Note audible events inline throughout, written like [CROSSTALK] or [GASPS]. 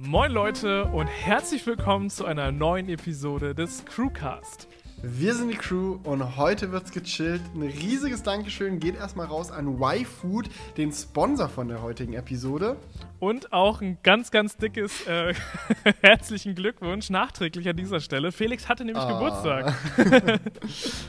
Moin Leute und herzlich willkommen zu einer neuen Episode des Crewcast. Wir sind die Crew und heute wird's gechillt. Ein riesiges Dankeschön geht erstmal raus an Y-Food, den Sponsor von der heutigen Episode. Und auch ein ganz, ganz dickes äh, [LAUGHS] herzlichen Glückwunsch nachträglich an dieser Stelle. Felix hatte nämlich Ah. Geburtstag. [LAUGHS]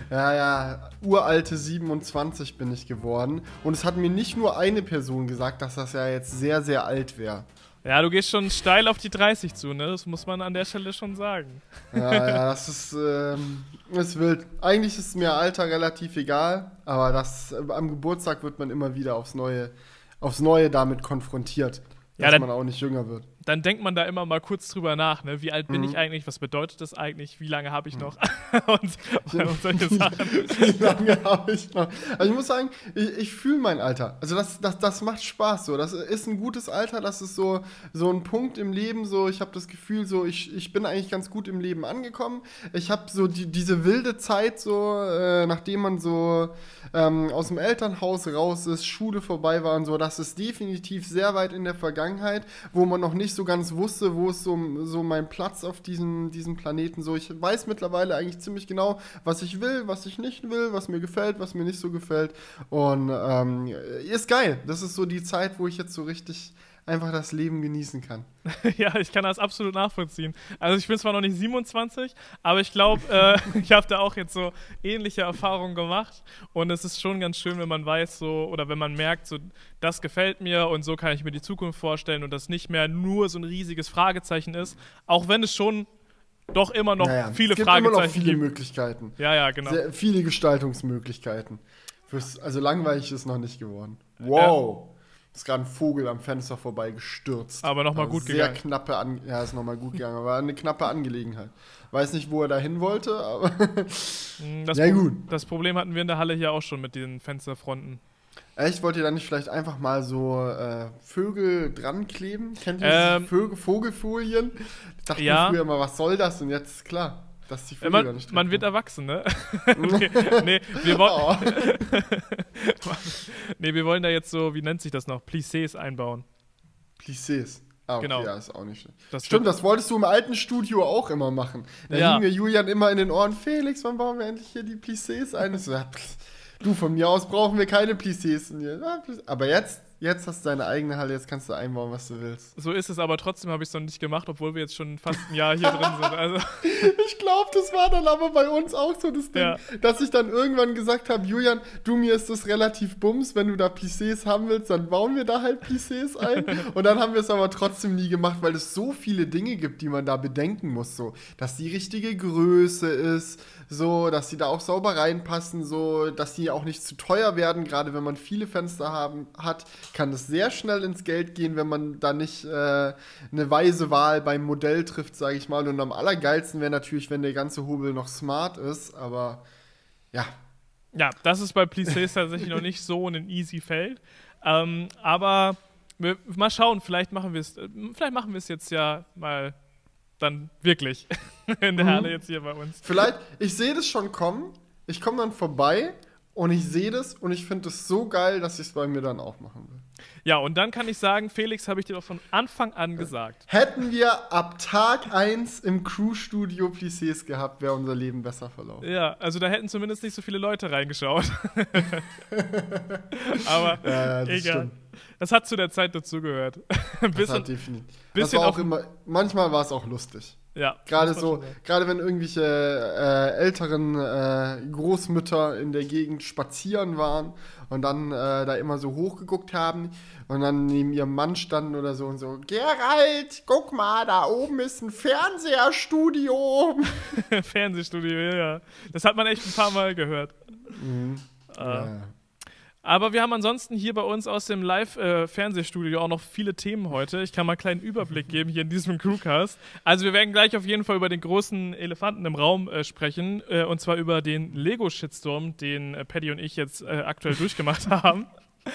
Ja, ja, uralte 27 bin ich geworden. Und es hat mir nicht nur eine Person gesagt, dass das ja jetzt sehr, sehr alt wäre. Ja, du gehst schon steil auf die 30 zu, ne? Das muss man an der Stelle schon sagen. Ja, ja, das ist, ähm, ist wild. Eigentlich ist mir Alter relativ egal, aber das, äh, am Geburtstag wird man immer wieder aufs Neue, aufs Neue damit konfrontiert, Ja, dass dann- man auch nicht jünger wird. Dann denkt man da immer mal kurz drüber nach, ne? Wie alt bin Mhm. ich eigentlich? Was bedeutet das eigentlich? Wie lange habe ich noch? [LAUGHS] und, und solche [LAUGHS] Sachen. Wie lange habe ich noch? Also ich muss sagen, ich, ich fühle mein Alter. Also das, das, das macht Spaß so. Das ist ein gutes Alter. Das ist so, so ein Punkt im Leben. So, ich habe das Gefühl, so ich, ich bin eigentlich ganz gut im Leben angekommen. Ich habe so die, diese wilde Zeit, so äh, nachdem man so ähm, aus dem Elternhaus raus ist, Schule vorbei war und so. Das ist definitiv sehr weit in der Vergangenheit, wo man noch nicht so ganz wusste, wo ist so, so mein Platz auf diesem, diesem Planeten. So, ich weiß mittlerweile eigentlich ziemlich genau, was ich will, was ich nicht will, was mir gefällt, was mir nicht so gefällt. Und ähm, ist geil. Das ist so die Zeit, wo ich jetzt so richtig einfach das Leben genießen kann. [LAUGHS] Ja, ich kann das absolut nachvollziehen. Also ich bin zwar noch nicht 27, aber ich glaube, äh, [LAUGHS] ich habe da auch jetzt so ähnliche Erfahrungen gemacht. Und es ist schon ganz schön, wenn man weiß so, oder wenn man merkt, so, das gefällt mir und so kann ich mir die Zukunft vorstellen und das nicht mehr nur so ein riesiges Fragezeichen ist, auch wenn es schon doch immer noch Naja, viele es gibt immer noch Fragezeichen viele gibt. Möglichkeiten. Ja, ja, genau. Sehr, viele Gestaltungsmöglichkeiten. Fürs, also langweilig ist noch nicht geworden. Wow. Ist gerade ein Vogel am Fenster vorbei gestürzt. Aber noch mal gut sehr gegangen. knappe An Ja, ist nochmal gut gegangen. Aber eine knappe Angelegenheit. Weiß nicht, wo er dahin wollte, aber. Mm, [LAUGHS] Das, Ja, gut. das Problem hatten wir in der Halle hier auch schon mit den Fensterfronten. Echt, wollt ihr da nicht vielleicht einfach mal so äh, Vögel dran kleben? Kennt ihr Ähm, Vögel, Vogelfolien? Ich dachte ja. mir früher immer, was soll das? Und jetzt ist klar, dass die Man, nicht man wird erwachsen, ne? [LAUGHS] nee, nee, wir wollen, Oh. [LAUGHS] nee, wir wollen da jetzt so, wie nennt sich das noch, Plissés einbauen. Plissés. Ah, okay, Genau. ja, ist auch nicht schlecht. Das Stimmt, das wolltest du im alten Studio auch immer machen. Da Ja. hing mir Julian immer in den Ohren, Felix, wann bauen wir endlich hier die Plissés ein? Ich so, ja, pff, du, von mir aus brauchen wir keine Plissés. Plissés. Aber jetzt, jetzt hast du deine eigene Halle, jetzt kannst du einbauen, was du willst. So ist es, aber trotzdem habe ich es noch nicht gemacht, obwohl wir jetzt schon fast ein Jahr hier drin sind. Also, [LAUGHS] Ich glaube, das war dann aber bei uns auch so das Ding, Ja. dass ich dann irgendwann gesagt habe, Julian, du, mir ist das relativ bums, wenn du da Plissés haben willst, dann bauen wir da halt Plissés ein. [LAUGHS] Und dann haben wir es aber trotzdem nie gemacht, weil es so viele Dinge gibt, die man da bedenken muss, so, dass die richtige Größe ist, so, dass die da auch sauber reinpassen, so, dass die auch nicht zu teuer werden, gerade wenn man viele Fenster haben, hat, kann es sehr schnell ins Geld gehen, wenn man da nicht äh, eine weise Wahl beim Modell trifft, sage ich mal. Und am allergeilsten wäre natürlich, wenn der ganze Hobel noch smart ist, aber ja, ja, das ist bei Plissés [LAUGHS] tatsächlich noch nicht so ein easy Feld. Ähm, aber wir, mal schauen, vielleicht machen wir es, äh, vielleicht machen wir es jetzt ja mal dann wirklich [LAUGHS] in der Mhm. Halle jetzt hier bei uns. vielleicht, ich sehe das schon kommen, ich komme dann vorbei und ich sehe das und ich finde es so geil, dass ich es bei mir dann auch machen will. Ja, und dann kann ich sagen, Felix, habe ich dir doch von Anfang an gesagt. Hätten wir ab Tag 1 im Crew-Studio Plissés gehabt, wäre unser Leben besser verlaufen. Ja, also da hätten zumindest nicht so viele Leute reingeschaut. [LAUGHS] Aber Ja, das egal. stimmt. Das hat zu der Zeit dazugehört. [LAUGHS] Das bisschen, hat definitiv. Das bisschen war auch immer, manchmal war es auch lustig. Ja. Gerade so, gerade wenn irgendwelche äh, älteren äh, Großmütter in der Gegend spazieren waren und dann äh, da immer so hochgeguckt haben und dann neben ihrem Mann standen oder so und so, Gerald, guck mal, da oben ist ein Fernseherstudio. Fernsehstudio, [LAUGHS] ja. Das hat man echt ein paar Mal gehört. Äh, Ja. Aber wir haben ansonsten hier bei uns aus dem Live-Fernsehstudio auch noch viele Themen heute. Ich kann mal einen kleinen Überblick [LAUGHS] geben hier in diesem Crewcast. Also wir werden gleich auf jeden Fall über den großen Elefanten im Raum äh, sprechen. Äh, und zwar über den Lego-Shitstorm, den äh, Paddy und ich jetzt äh, aktuell durchgemacht [LAUGHS] haben.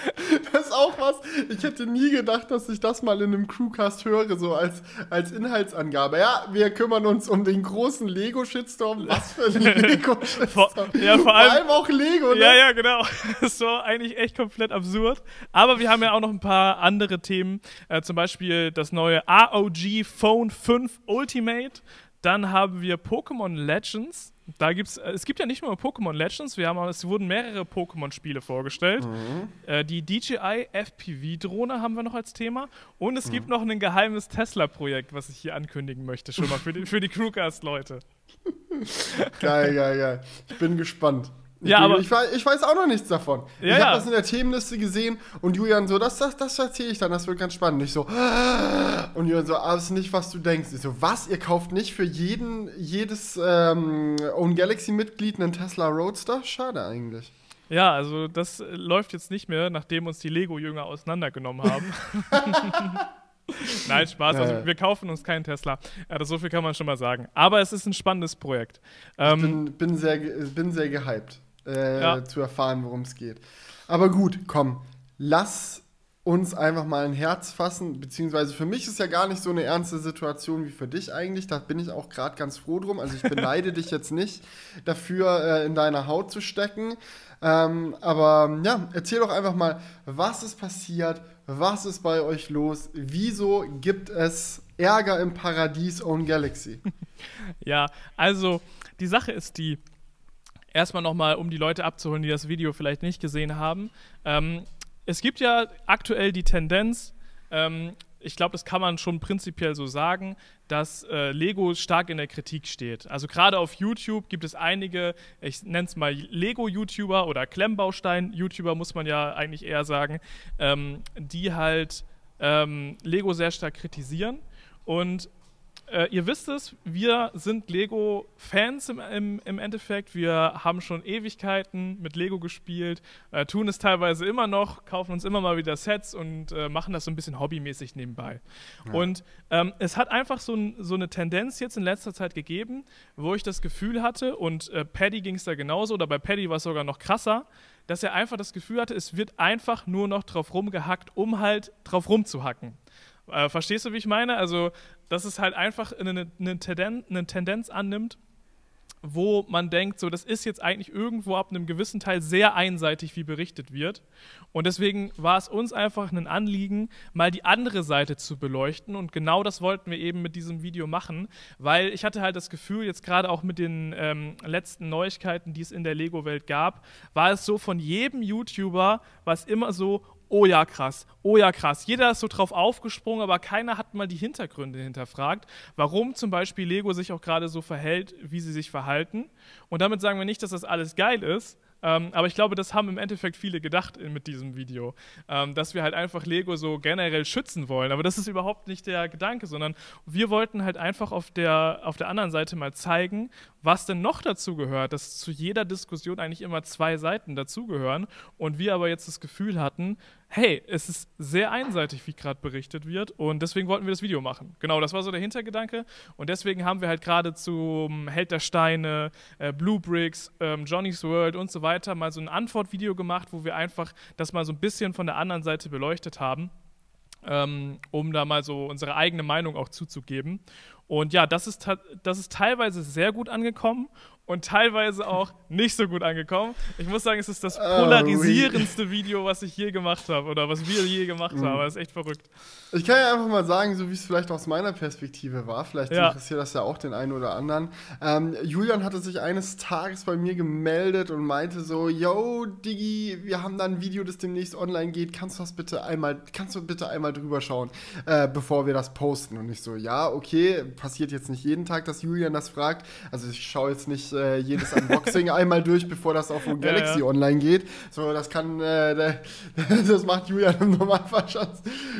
[LAUGHS] Das ist auch was. Ich hätte nie gedacht, dass ich das mal in einem Crewcast höre, so als, als Inhaltsangabe. Ja, wir kümmern uns um den großen Lego-Shitstorm. Was für ein [LAUGHS] Lego-Shitstorm. Ja, vor allem, vor allem auch Lego, ne? Ja, ja, genau. [LAUGHS] Das war eigentlich echt komplett absurd. Aber wir haben ja auch noch ein paar andere Themen. Äh, zum Beispiel das neue ROG Phone 5 Ultimate. Dann haben wir Pokémon Legends. Da gibt's, äh, es gibt ja nicht nur Pokémon Legends, wir haben, es wurden mehrere Pokémon-Spiele vorgestellt. Mhm. Äh, die DJI FPV-Drohne haben wir noch als Thema. Und Mhm. es gibt noch ein geheimes Tesla-Projekt, was ich hier ankündigen möchte, schon mal für die, für die Crewcast-Leute. [LAUGHS] Geil, geil, geil. Ich bin gespannt. Ich, Ja, aber- ich, weiß, ich weiß auch noch nichts davon. Ja, ich habe ja. das in der Themenliste gesehen und Julian so, das, das, das erzähle ich dann, das wird ganz spannend. Ich so, [GASPS] und Julian so, aber das ist nicht, was du denkst. Ich so, was? Ihr kauft nicht für jeden, jedes ähm, Own Galaxy-Mitglied einen Tesla Roadster? Schade eigentlich. Ja, also das äh, läuft jetzt nicht mehr, nachdem uns die Lego-Jünger auseinandergenommen haben. [LAUGHS] Nein, Spaß. Also wir kaufen uns keinen Tesla. Ja, das, so viel kann man schon mal sagen. Aber es ist ein spannendes Projekt. Ähm, bin, bin, sehr, bin sehr gehypt, äh, Ja. zu erfahren, worum es geht. Aber gut, komm, lass uns einfach mal ein Herz fassen, beziehungsweise für mich ist ja gar nicht so eine ernste Situation wie für dich eigentlich. Da bin ich auch gerade ganz froh drum. Also ich beneide dich jetzt nicht dafür, äh, in deiner Haut zu stecken. Ähm, aber ja, erzähl doch einfach mal, was ist passiert, was ist bei euch los, wieso gibt es Ärger im Paradies Own Galaxy? [LAUGHS] Ja, also die Sache ist die, erstmal nochmal, um die Leute abzuholen, die das Video vielleicht nicht gesehen haben. Ähm, es gibt ja aktuell die Tendenz, ähm, ich glaube, das kann man schon prinzipiell so sagen, dass äh, Lego stark in der Kritik steht. Also gerade auf YouTube gibt es einige, ich nenne es mal Lego-YouTuber oder Klemmbaustein-YouTuber, muss man ja eigentlich eher sagen, ähm, die halt ähm, Lego sehr stark kritisieren. Und äh, ihr wisst es, wir sind Lego-Fans im, im, im Endeffekt. Wir haben schon Ewigkeiten mit Lego gespielt, äh, tun es teilweise immer noch, kaufen uns immer mal wieder Sets und äh, machen das so ein bisschen hobbymäßig nebenbei. Und ähm, es hat einfach so, so eine Tendenz jetzt in letzter Zeit gegeben, wo ich das Gefühl hatte, und äh, Paddy ging es da genauso, oder bei Paddy war es sogar noch krasser, dass er einfach das Gefühl hatte, es wird einfach nur noch drauf rumgehackt, um halt drauf rumzuhacken. Äh, verstehst du, wie ich meine? Also, dass es halt einfach eine, eine, Tendenz, eine Tendenz annimmt, wo man denkt, so, das ist jetzt eigentlich irgendwo ab einem gewissen Teil sehr einseitig, wie berichtet wird. Und deswegen war es uns einfach ein Anliegen, mal die andere Seite zu beleuchten. Und genau das wollten wir eben mit diesem Video machen, weil ich hatte halt das Gefühl, jetzt gerade auch mit den ähm, letzten Neuigkeiten, die es in der Lego-Welt gab, war es so von jedem YouTuber, war es immer so, oh ja, krass, oh ja, krass. Jeder ist so drauf aufgesprungen, aber keiner hat mal die Hintergründe hinterfragt, warum zum Beispiel Lego sich auch gerade so verhält, wie sie sich verhalten. Und damit sagen wir nicht, dass das alles geil ist. Ähm, aber ich glaube, das haben im Endeffekt viele gedacht in, mit diesem Video, ähm, dass wir halt einfach Lego so generell schützen wollen. Aber das ist überhaupt nicht der Gedanke, sondern wir wollten halt einfach auf der, auf der anderen Seite mal zeigen, was denn noch dazu gehört, dass zu jeder Diskussion eigentlich immer zwei Seiten dazugehören und wir aber jetzt das Gefühl hatten, hey, es ist sehr einseitig, wie gerade berichtet wird und deswegen wollten wir das Video machen. Genau, das war so der Hintergedanke und deswegen haben wir halt gerade zum Held der Steine, äh, Blue Bricks, ähm, Johnny's World und so weiter mal so ein Antwortvideo gemacht, wo wir einfach das mal so ein bisschen von der anderen Seite beleuchtet haben ähm, um da mal so unsere eigene Meinung auch zuzugeben. Und ja, das ist, das ist teilweise sehr gut angekommen und teilweise auch nicht so gut angekommen. Ich muss sagen, es ist das polarisierendste Video, was ich je gemacht habe oder was wir je gemacht haben. Das ist echt verrückt. Ich kann ja einfach mal sagen, so wie es vielleicht aus meiner Perspektive war, vielleicht Ja. interessiert das ja auch den einen oder anderen. Ähm, Julian hatte sich eines Tages bei mir gemeldet und meinte so, yo, Diggi, wir haben da ein Video, das demnächst online geht, kannst du das bitte einmal, kannst du bitte einmal drüber schauen, äh, bevor wir das posten? Und ich so, ja, okay, passiert jetzt nicht jeden Tag, dass Julian das fragt. Also ich schaue jetzt nicht äh, jedes Unboxing [LAUGHS] einmal durch, bevor das auf Ja, Galaxy ja. online geht. So, das kann, äh, [LAUGHS] das macht Julian im Normalfall schon,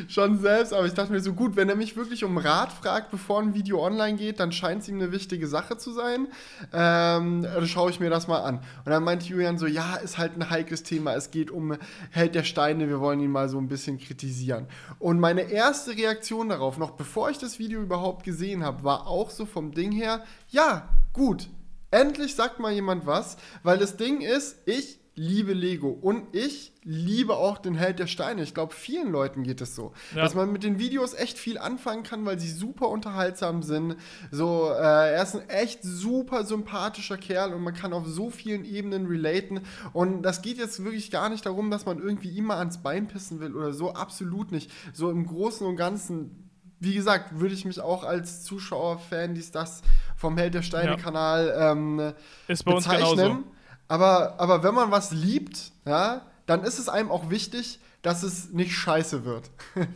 schon selbst. Aber ich dachte mir so, gut, wenn er mich wirklich um Rat fragt, bevor ein Video online geht, dann scheint es ihm eine wichtige Sache zu sein. Ähm, dann schaue ich mir das mal an. Und dann meinte Julian so, ja, ist halt ein heikles Thema. Es geht um Held der Steine. Wir wollen ihn mal so ein bisschen kritisieren. Und meine erste Reaktion darauf, noch bevor ich das Video überhaupt gesehen habe, war auch so vom Ding her, ja, gut. Endlich sagt mal jemand was, weil das Ding ist, ich liebe Lego und ich liebe auch den Held der Steine. Ich glaube, vielen Leuten geht es so, ja. dass man mit den Videos echt viel anfangen kann, weil sie super unterhaltsam sind. So, äh, er ist ein echt super sympathischer Kerl und man kann auf so vielen Ebenen relaten. Und das geht jetzt wirklich gar nicht darum, dass man irgendwie immer ans Bein pissen will oder so. Absolut nicht. So im Großen und Ganzen wie gesagt, würde ich mich auch als Zuschauer, Fan, dies, das vom Held der Steine-Kanal ähm, Ist bei bezeichnen. Uns genauso. Aber, aber wenn man was liebt, ja, dann ist es einem auch wichtig, dass es nicht scheiße wird. [LAUGHS]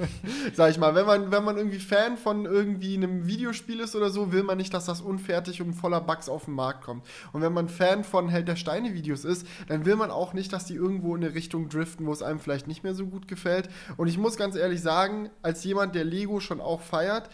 Sag ich mal, wenn man, wenn man irgendwie Fan von irgendwie einem Videospiel ist oder so, will man nicht, dass das unfertig und voller Bugs auf den Markt kommt. Und wenn man Fan von Held der Steine Videos ist, dann will man auch nicht, dass die irgendwo in eine Richtung driften, wo es einem vielleicht nicht mehr so gut gefällt. Und ich muss ganz ehrlich sagen, als jemand, der Lego schon auch feiert,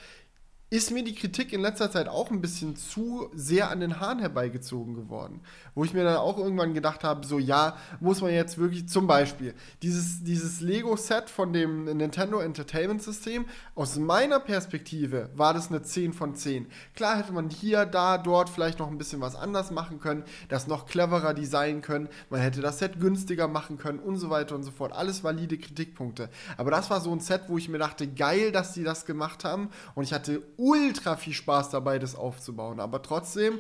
ist mir die Kritik in letzter Zeit auch ein bisschen zu sehr an den Haaren herbeigezogen geworden. Wo ich mir dann auch irgendwann gedacht habe, so ja, muss man jetzt wirklich zum Beispiel dieses, dieses Lego-Set von dem Nintendo Entertainment System, aus meiner Perspektive war das eine 10 von 10. Klar hätte man hier, da, dort vielleicht noch ein bisschen was anders machen können, das noch cleverer designen können, man hätte das Set günstiger machen können und so weiter und so fort. Alles valide Kritikpunkte. Aber das war so ein Set, wo ich mir dachte, geil, dass die das gemacht haben und ich hatte ultra viel Spaß dabei, das aufzubauen. Aber trotzdem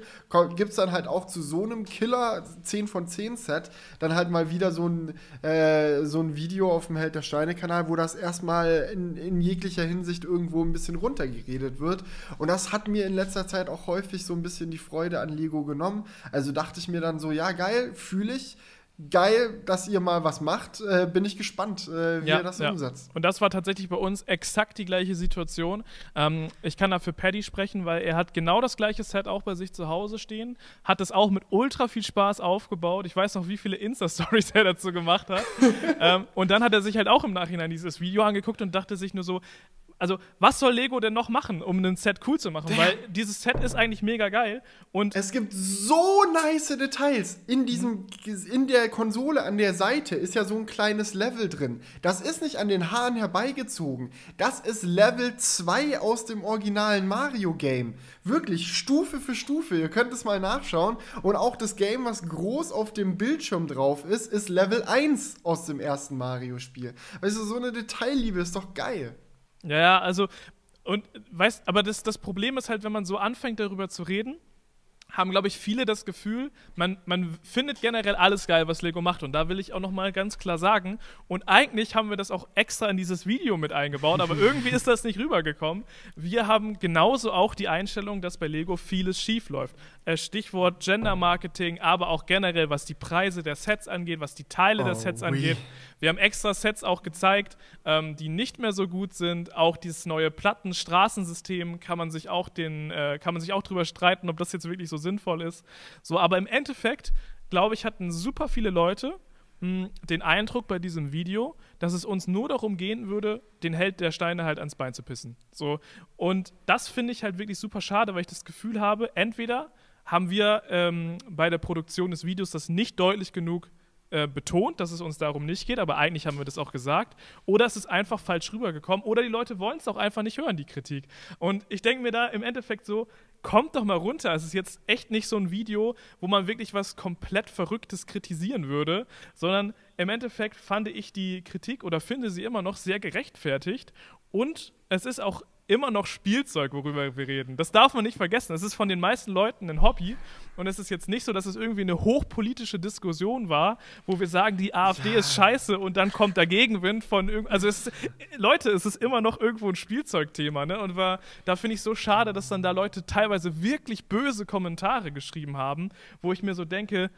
gibt es dann halt auch zu so einem Killer 10 von 10 Set dann halt mal wieder so ein, äh, so ein Video auf dem Held der Steine-Kanal, wo das erstmal in, in jeglicher Hinsicht irgendwo ein bisschen runtergeredet wird. Und das hat mir in letzter Zeit auch häufig so ein bisschen die Freude an Lego genommen. Also dachte ich mir dann so, ja, geil, fühle ich geil, dass ihr mal was macht. Äh, bin ich gespannt, äh, wie ja, ihr das ja. umsetzt. Und das war tatsächlich bei uns exakt die gleiche Situation. Ähm, ich kann da für Paddy sprechen, weil er hat genau das gleiche Set auch bei sich zu Hause stehen, hat es auch mit ultra viel Spaß aufgebaut. Ich weiß noch, wie viele Insta-Stories [LAUGHS] er dazu gemacht hat. [LAUGHS] ähm, und dann hat er sich halt auch im Nachhinein dieses Video angeguckt und dachte sich nur so, also was soll Lego denn noch machen, um ein Set cool zu machen? Weil dieses Set ist eigentlich mega geil und es gibt so nice Details in diesem in der Konsole an der Seite ist ja so ein kleines Level drin. Das ist nicht an den Haaren herbeigezogen. Das ist Level 2 aus dem originalen Mario Game. Wirklich Stufe für Stufe. Ihr könnt es mal nachschauen und auch das Game, was groß auf dem Bildschirm drauf ist, ist Level 1 aus dem ersten Mario Spiel. Weißt du, so eine Detailliebe ist doch geil. Ja, also, und weißt, aber das, das Problem ist halt, wenn man so anfängt, darüber zu reden, haben, glaube ich, viele das Gefühl, man, man findet generell alles geil, was Lego macht. Und da will ich auch noch mal ganz klar sagen, und eigentlich haben wir das auch extra in dieses Video mit eingebaut, aber [LAUGHS] irgendwie ist das nicht rübergekommen. Wir haben genauso auch die Einstellung, dass bei Lego vieles schief läuft. Äh, Stichwort Gender Marketing, aber auch generell, was die Preise der Sets angeht, was die Teile oh, der Sets angeht. Wir haben extra Sets auch gezeigt, ähm, die nicht mehr so gut sind. Auch dieses neue Platten-Straßensystem kann man sich auch den, äh, kann man sich auch drüber streiten, ob das jetzt wirklich so sinnvoll ist. So, aber im Endeffekt, glaube ich, hatten super viele Leute mh, hm, den Eindruck bei diesem Video, dass es uns nur darum gehen würde, den Held der Steine halt ans Bein zu pissen. So. Und das finde ich halt wirklich super schade, weil ich das Gefühl habe, entweder haben wir ähm, bei der Produktion des Videos das nicht deutlich genug äh, betont, dass es uns darum nicht geht, aber eigentlich haben wir das auch gesagt. Oder es ist einfach falsch rübergekommen. Oder die Leute wollen es auch einfach nicht hören, die Kritik. Und ich denke mir da im Endeffekt so, kommt doch mal runter. Es ist jetzt echt nicht so ein Video, wo man wirklich was komplett Verrücktes kritisieren würde, sondern im Endeffekt fand ich die Kritik oder finde sie immer noch sehr gerechtfertigt. Und es ist auch immer noch Spielzeug, worüber wir reden. Das darf man nicht vergessen. Es ist von den meisten Leuten ein Hobby. Und es ist jetzt nicht so, dass es irgendwie eine hochpolitische Diskussion war, wo wir sagen, die AfD ja. ist scheiße und dann kommt der Gegenwind von irgend. Also es ist, Leute, es ist immer noch irgendwo ein Spielzeugthema, ne? Und war, da finde ich so schade, dass dann da Leute teilweise wirklich böse Kommentare geschrieben haben, wo ich mir so denke,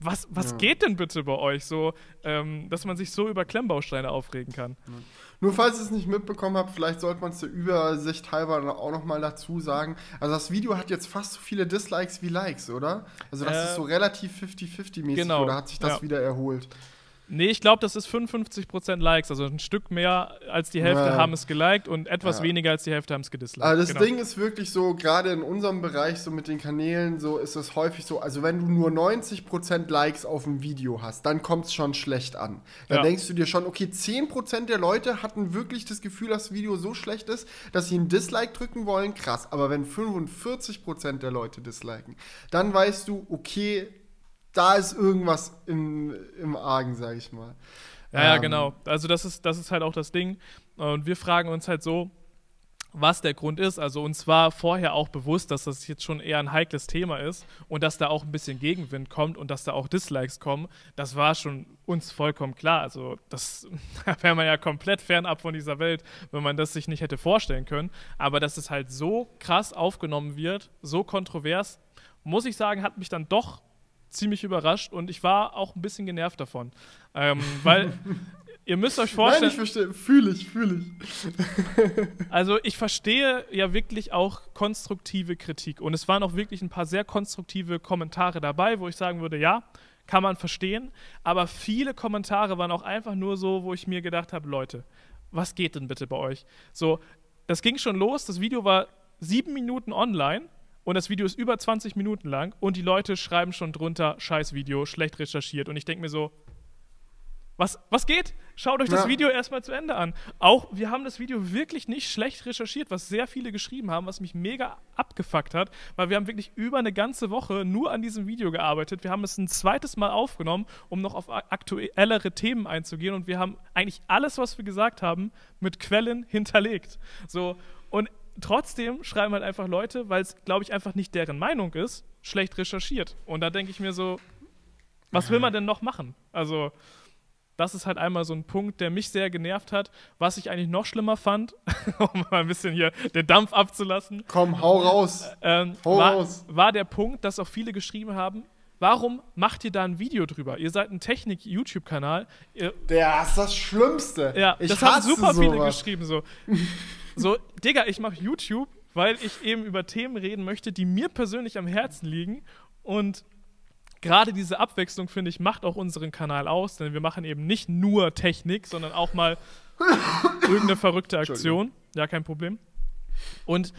was, was ja. geht denn bitte bei euch so, ähm, dass man sich so über Klemmbausteine aufregen kann? Ja. Nur falls ihr es nicht mitbekommen habt, vielleicht sollte man es der Übersicht halber auch nochmal dazu sagen. Also das Video hat jetzt fast so viele Dislikes wie Likes, oder? Also das äh, ist so relativ 50-50 mäßig genau. oder hat sich das ja. wieder erholt? Nee, ich glaube, das ist 55% Likes, also ein Stück mehr als die Hälfte ja. haben es geliked und etwas ja. weniger als die Hälfte haben es gedisliked. Also das genau. Ding ist wirklich so, gerade in unserem Bereich, so mit den Kanälen, so ist es häufig so, also wenn du nur 90% Likes auf dem Video hast, dann kommt es schon schlecht an. Dann ja. denkst du dir schon, okay, 10% der Leute hatten wirklich das Gefühl, dass das Video so schlecht ist, dass sie ein Dislike drücken wollen, krass. Aber wenn 45% der Leute disliken, dann weißt du, okay, da ist irgendwas im, im Argen, sag ich mal. Ja, ja, Ähm, genau. Also das ist, das ist halt auch das Ding. Und wir fragen uns halt so, was der Grund ist. Also uns war vorher auch bewusst, dass das jetzt schon eher ein heikles Thema ist und dass da auch ein bisschen Gegenwind kommt und dass da auch Dislikes kommen. Das war schon uns vollkommen klar. Also das [LAUGHS] da wäre man ja komplett fernab von dieser Welt, wenn man das sich nicht hätte vorstellen können. Aber dass es halt so krass aufgenommen wird, so kontrovers, muss ich sagen, hat mich dann doch ziemlich überrascht und ich war auch ein bisschen genervt davon. Ähm, weil [LAUGHS] ihr müsst euch Nein, vorstellen. ich verstehe, fühle ich, fühle [LAUGHS] ich. Also ich verstehe ja wirklich auch konstruktive Kritik und es waren auch wirklich ein paar sehr konstruktive Kommentare dabei, wo ich sagen würde, ja, kann man verstehen, aber viele Kommentare waren auch einfach nur so, wo ich mir gedacht habe, Leute, was geht denn bitte bei euch? So, das ging schon los, das Video war sieben Minuten online und das Video ist über 20 Minuten lang und die Leute schreiben schon drunter, scheiß Video, schlecht recherchiert und ich denke mir so, was, was geht? Schaut euch das Ja. Video erstmal zu Ende an. Auch wir haben das Video wirklich nicht schlecht recherchiert, was sehr viele geschrieben haben, was mich mega abgefuckt hat, weil wir haben wirklich über eine ganze Woche nur an diesem Video gearbeitet. Wir haben es ein zweites Mal aufgenommen, um noch auf aktuellere Themen einzugehen und wir haben eigentlich alles, was wir gesagt haben, mit Quellen hinterlegt. So und trotzdem schreiben halt einfach Leute, weil es glaube ich einfach nicht deren Meinung ist, schlecht recherchiert. Und da denke ich mir so, was will man denn noch machen? Also das ist halt einmal so ein Punkt, der mich sehr genervt hat. Was ich eigentlich noch schlimmer fand, [LAUGHS] um mal ein bisschen hier den Dampf abzulassen, Komm, hau raus. ähm, Hau war, raus. war der Punkt, dass auch viele geschrieben haben, warum macht ihr da ein Video drüber? Ihr seid ein Technik-YouTube-Kanal. Der ist das Schlimmste. Ja, ich das haben super viele sowas. geschrieben. So, [LAUGHS] so Digga, ich mache YouTube, weil ich eben über Themen reden möchte, die mir persönlich am Herzen liegen. Und gerade diese Abwechslung, finde ich, macht auch unseren Kanal aus, denn wir machen eben nicht nur Technik, sondern auch mal irgendeine verrückte Aktion. Ja, kein Problem. Und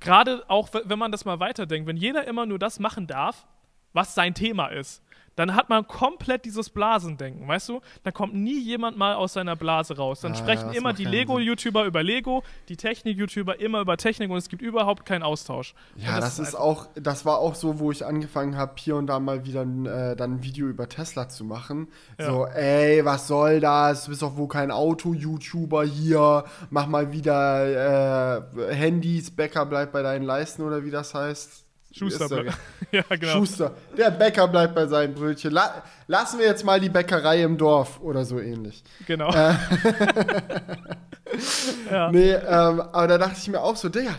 gerade auch, wenn man das mal weiterdenkt, wenn jeder immer nur das machen darf, was sein Thema ist, dann hat man komplett dieses Blasendenken, weißt du? Da kommt nie jemand mal aus seiner Blase raus. Dann Ah, sprechen das immer die Lego-YouTuber über Lego, die Technik-YouTuber immer über Technik und es gibt überhaupt keinen Austausch. Ja, Und das, ist auch, das war auch so, wo ich angefangen habe, hier und da mal wieder ein, äh, dann ein Video über Tesla zu machen. Ja. So, ey, was soll das? Du bist doch wohl kein Auto-YouTuber hier. Mach mal wieder äh, Handys, Bäcker bleibt bei deinen Leisten oder wie das heißt. Schuster. Ist der- ble- ja, genau. Schuster. Der Bäcker bleibt bei seinen Brötchen. La lassen wir jetzt mal die Bäckerei im Dorf oder so ähnlich. Genau. [LAUGHS] ja. Nee, ähm, aber da dachte ich mir auch so, Digga,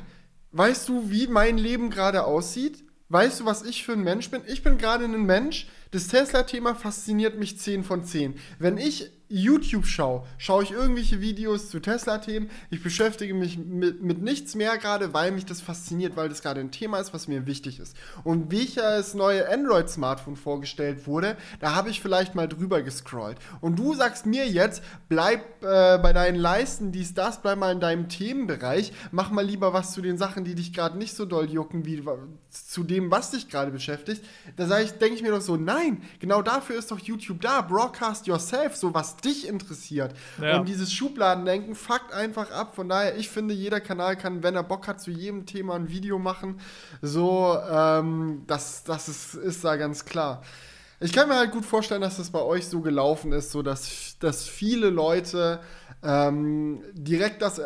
weißt du, wie mein Leben gerade aussieht? Weißt du, was ich für ein Mensch bin? Ich bin gerade ein Mensch, das Tesla-Thema fasziniert mich 10 von 10. Wenn ich YouTube schaue, schaue ich irgendwelche Videos zu Tesla-Themen. Ich beschäftige mich mit, mit nichts mehr gerade, weil mich das fasziniert, weil das gerade ein Thema ist, was mir wichtig ist. Und wie ja das neue Android-Smartphone vorgestellt wurde, da habe ich vielleicht mal drüber gescrollt. Und du sagst mir jetzt, bleib äh, bei deinen Leisten, dies, das, bleib mal in deinem Themenbereich, mach mal lieber was zu den Sachen, die dich gerade nicht so doll jucken, wie zu dem, was dich gerade beschäftigt. Da sage ich, denke ich mir doch so, nein, genau dafür ist doch YouTube da. Broadcast yourself, so was dich interessiert. Ja. Und dieses Schubladendenken fuckt einfach ab. Von daher, ich finde, jeder Kanal kann, wenn er Bock hat, zu jedem Thema ein Video machen. So, ähm, das, das ist, ist da ganz klar. Ich kann mir halt gut vorstellen, dass das bei euch so gelaufen ist, so dass, dass viele Leute ähm, direkt das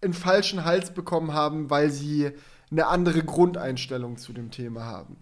in falschen Hals bekommen haben, weil sie eine andere Grundeinstellung zu dem Thema haben.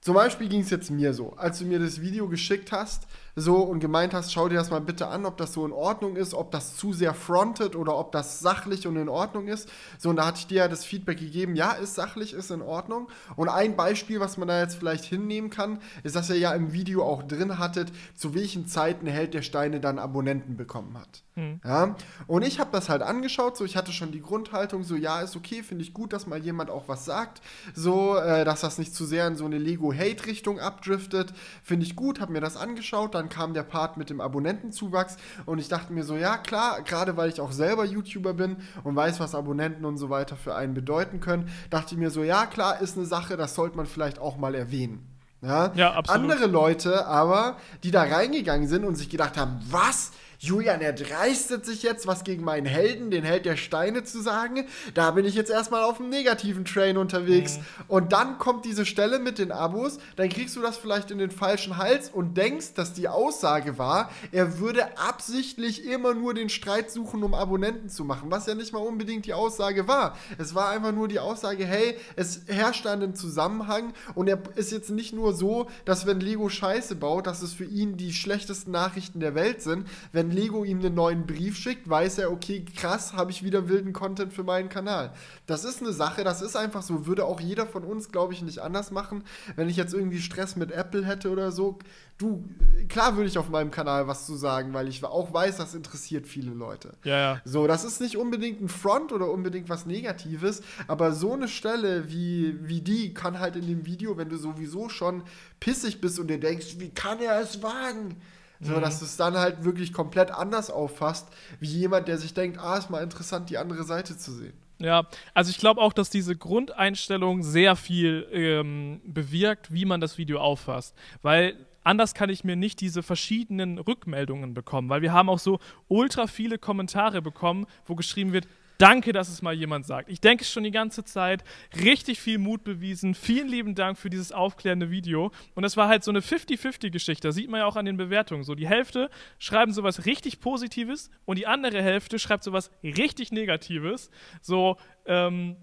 Zum Beispiel ging es jetzt mir so, als du mir das Video geschickt hast, so und gemeint hast, schau dir das mal bitte an, ob das so in Ordnung ist, ob das zu sehr frontet oder ob das sachlich und in Ordnung ist. So, und da hatte ich dir ja das Feedback gegeben, ja, ist sachlich, ist in Ordnung. Und ein Beispiel, was man da jetzt vielleicht hinnehmen kann, ist, dass ihr ja im Video auch drin hattet, zu welchen Zeiten Held der Steine dann Abonnenten bekommen hat. Ja? Und ich habe das halt angeschaut, so ich hatte schon die Grundhaltung, so ja, ist okay, finde ich gut, dass mal jemand auch was sagt, so, äh, dass das nicht zu sehr in so eine Lego-Hate-Richtung abdriftet, finde ich gut, habe mir das angeschaut, dann kam der Part mit dem Abonnentenzuwachs und ich dachte mir so, ja klar, gerade weil ich auch selber YouTuber bin und weiß, was Abonnenten und so weiter für einen bedeuten können, dachte ich mir so, ja klar, ist eine Sache, das sollte man vielleicht auch mal erwähnen. Ja, Ja, absolut. Andere Leute aber, die da reingegangen sind und sich gedacht haben, was? Julian, er dreistet sich jetzt, was gegen meinen Helden, den Held der Steine, zu sagen. Da bin ich jetzt erstmal auf dem negativen Train unterwegs. Mhm. Und dann kommt diese Stelle mit den Abos, dann kriegst du das vielleicht in den falschen Hals und denkst, dass die Aussage war, er würde absichtlich immer nur den Streit suchen, um Abonnenten zu machen, was ja nicht mal unbedingt die Aussage war. Es war einfach nur die Aussage, hey, es herrscht einen Zusammenhang und er ist jetzt nicht nur so, dass wenn Lego Scheiße baut, dass es für ihn die schlechtesten Nachrichten der Welt sind. Wenn Lego ihm einen neuen Brief schickt, weiß er, okay, krass, habe ich wieder wilden Content für meinen Kanal. Das ist eine Sache, das ist einfach so, würde auch jeder von uns, glaube ich, nicht anders machen. Wenn ich jetzt irgendwie Stress mit Apple hätte oder so, du, klar würde ich auf meinem Kanal was zu sagen, weil ich auch weiß, das interessiert viele Leute. Ja, ja. So, das ist nicht unbedingt ein Front oder unbedingt was Negatives, aber so eine Stelle wie, wie die kann halt in dem Video, wenn du sowieso schon pissig bist und dir denkst, wie kann er es wagen? So, mhm. dass du es dann halt wirklich komplett anders auffasst, wie jemand, der sich denkt, ah, ist mal interessant, die andere Seite zu sehen. Ja, also ich glaube auch, dass diese Grundeinstellung sehr viel ähm, bewirkt, wie man das Video auffasst. Weil anders kann ich mir nicht diese verschiedenen Rückmeldungen bekommen, weil wir haben auch so ultra viele Kommentare bekommen, wo geschrieben wird, Danke, dass es mal jemand sagt. Ich denke schon die ganze Zeit, richtig viel Mut bewiesen. Vielen lieben Dank für dieses aufklärende Video. Und das war halt so eine 50-50-Geschichte. Das sieht man ja auch an den Bewertungen. So, die Hälfte schreiben sowas richtig Positives und die andere Hälfte schreibt sowas richtig Negatives. So, ähm,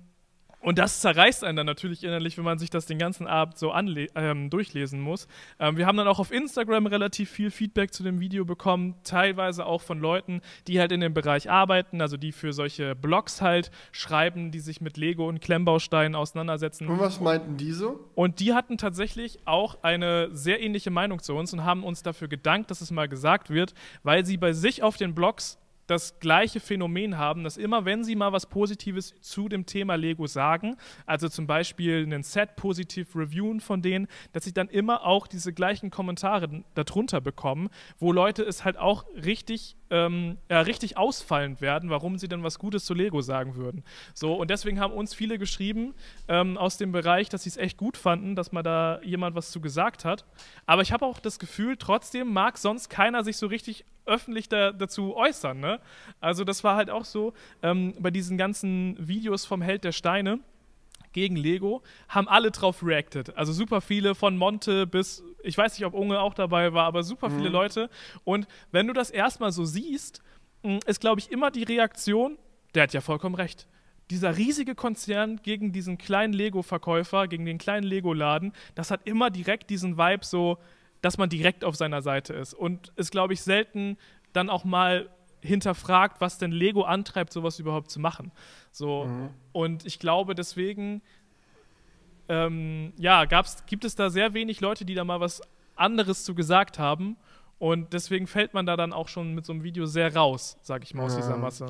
und das zerreißt einen dann natürlich innerlich, wenn man sich das den ganzen Abend so ähm, durchlesen muss. Ähm, wir haben dann auch auf Instagram relativ viel Feedback zu dem Video bekommen, teilweise auch von Leuten, die halt in dem Bereich arbeiten, also die für solche Blogs halt schreiben, die sich mit Lego und Klemmbausteinen auseinandersetzen. Und was meinten die so? Und die hatten tatsächlich auch eine sehr ähnliche Meinung zu uns und haben uns dafür gedankt, dass es mal gesagt wird, weil sie bei sich auf den Blogs das gleiche Phänomen haben, dass immer, wenn sie mal was Positives zu dem Thema Lego sagen, also zum Beispiel einen Set positiv reviewen von denen, dass sie dann immer auch diese gleichen Kommentare darunter bekommen, wo Leute es halt auch richtig ähm, ja, richtig ausfallend werden, warum sie denn was Gutes zu Lego sagen würden. So, und deswegen haben uns viele geschrieben ähm, aus dem Bereich, dass sie es echt gut fanden, dass mal da jemand was zu gesagt hat. Aber ich habe auch das Gefühl, trotzdem mag sonst keiner sich so richtig öffentlich da, dazu äußern. Ne? Also, das war halt auch so ähm, bei diesen ganzen Videos vom Held der Steine gegen Lego, haben alle drauf reacted. Also super viele von Monte bis, ich weiß nicht, ob Unge auch dabei war, aber super viele mhm. Leute. Und wenn du das erstmal so siehst, hm, ist, glaube ich, immer die Reaktion, der hat ja vollkommen recht. Dieser riesige Konzern gegen diesen kleinen Lego-Verkäufer, gegen den kleinen Lego-Laden, das hat immer direkt diesen Vibe so, dass man direkt auf seiner Seite ist. Und ist, glaube ich, selten dann auch mal hinterfragt, was denn Lego antreibt, sowas überhaupt zu machen. So, mhm. und ich glaube, deswegen ähm, ja, gab's, gibt es da sehr wenig Leute, die da mal was anderes zu gesagt haben. Und deswegen fällt man da dann auch schon mit so einem Video sehr raus, sag ich mal, aus ja. dieser Masse.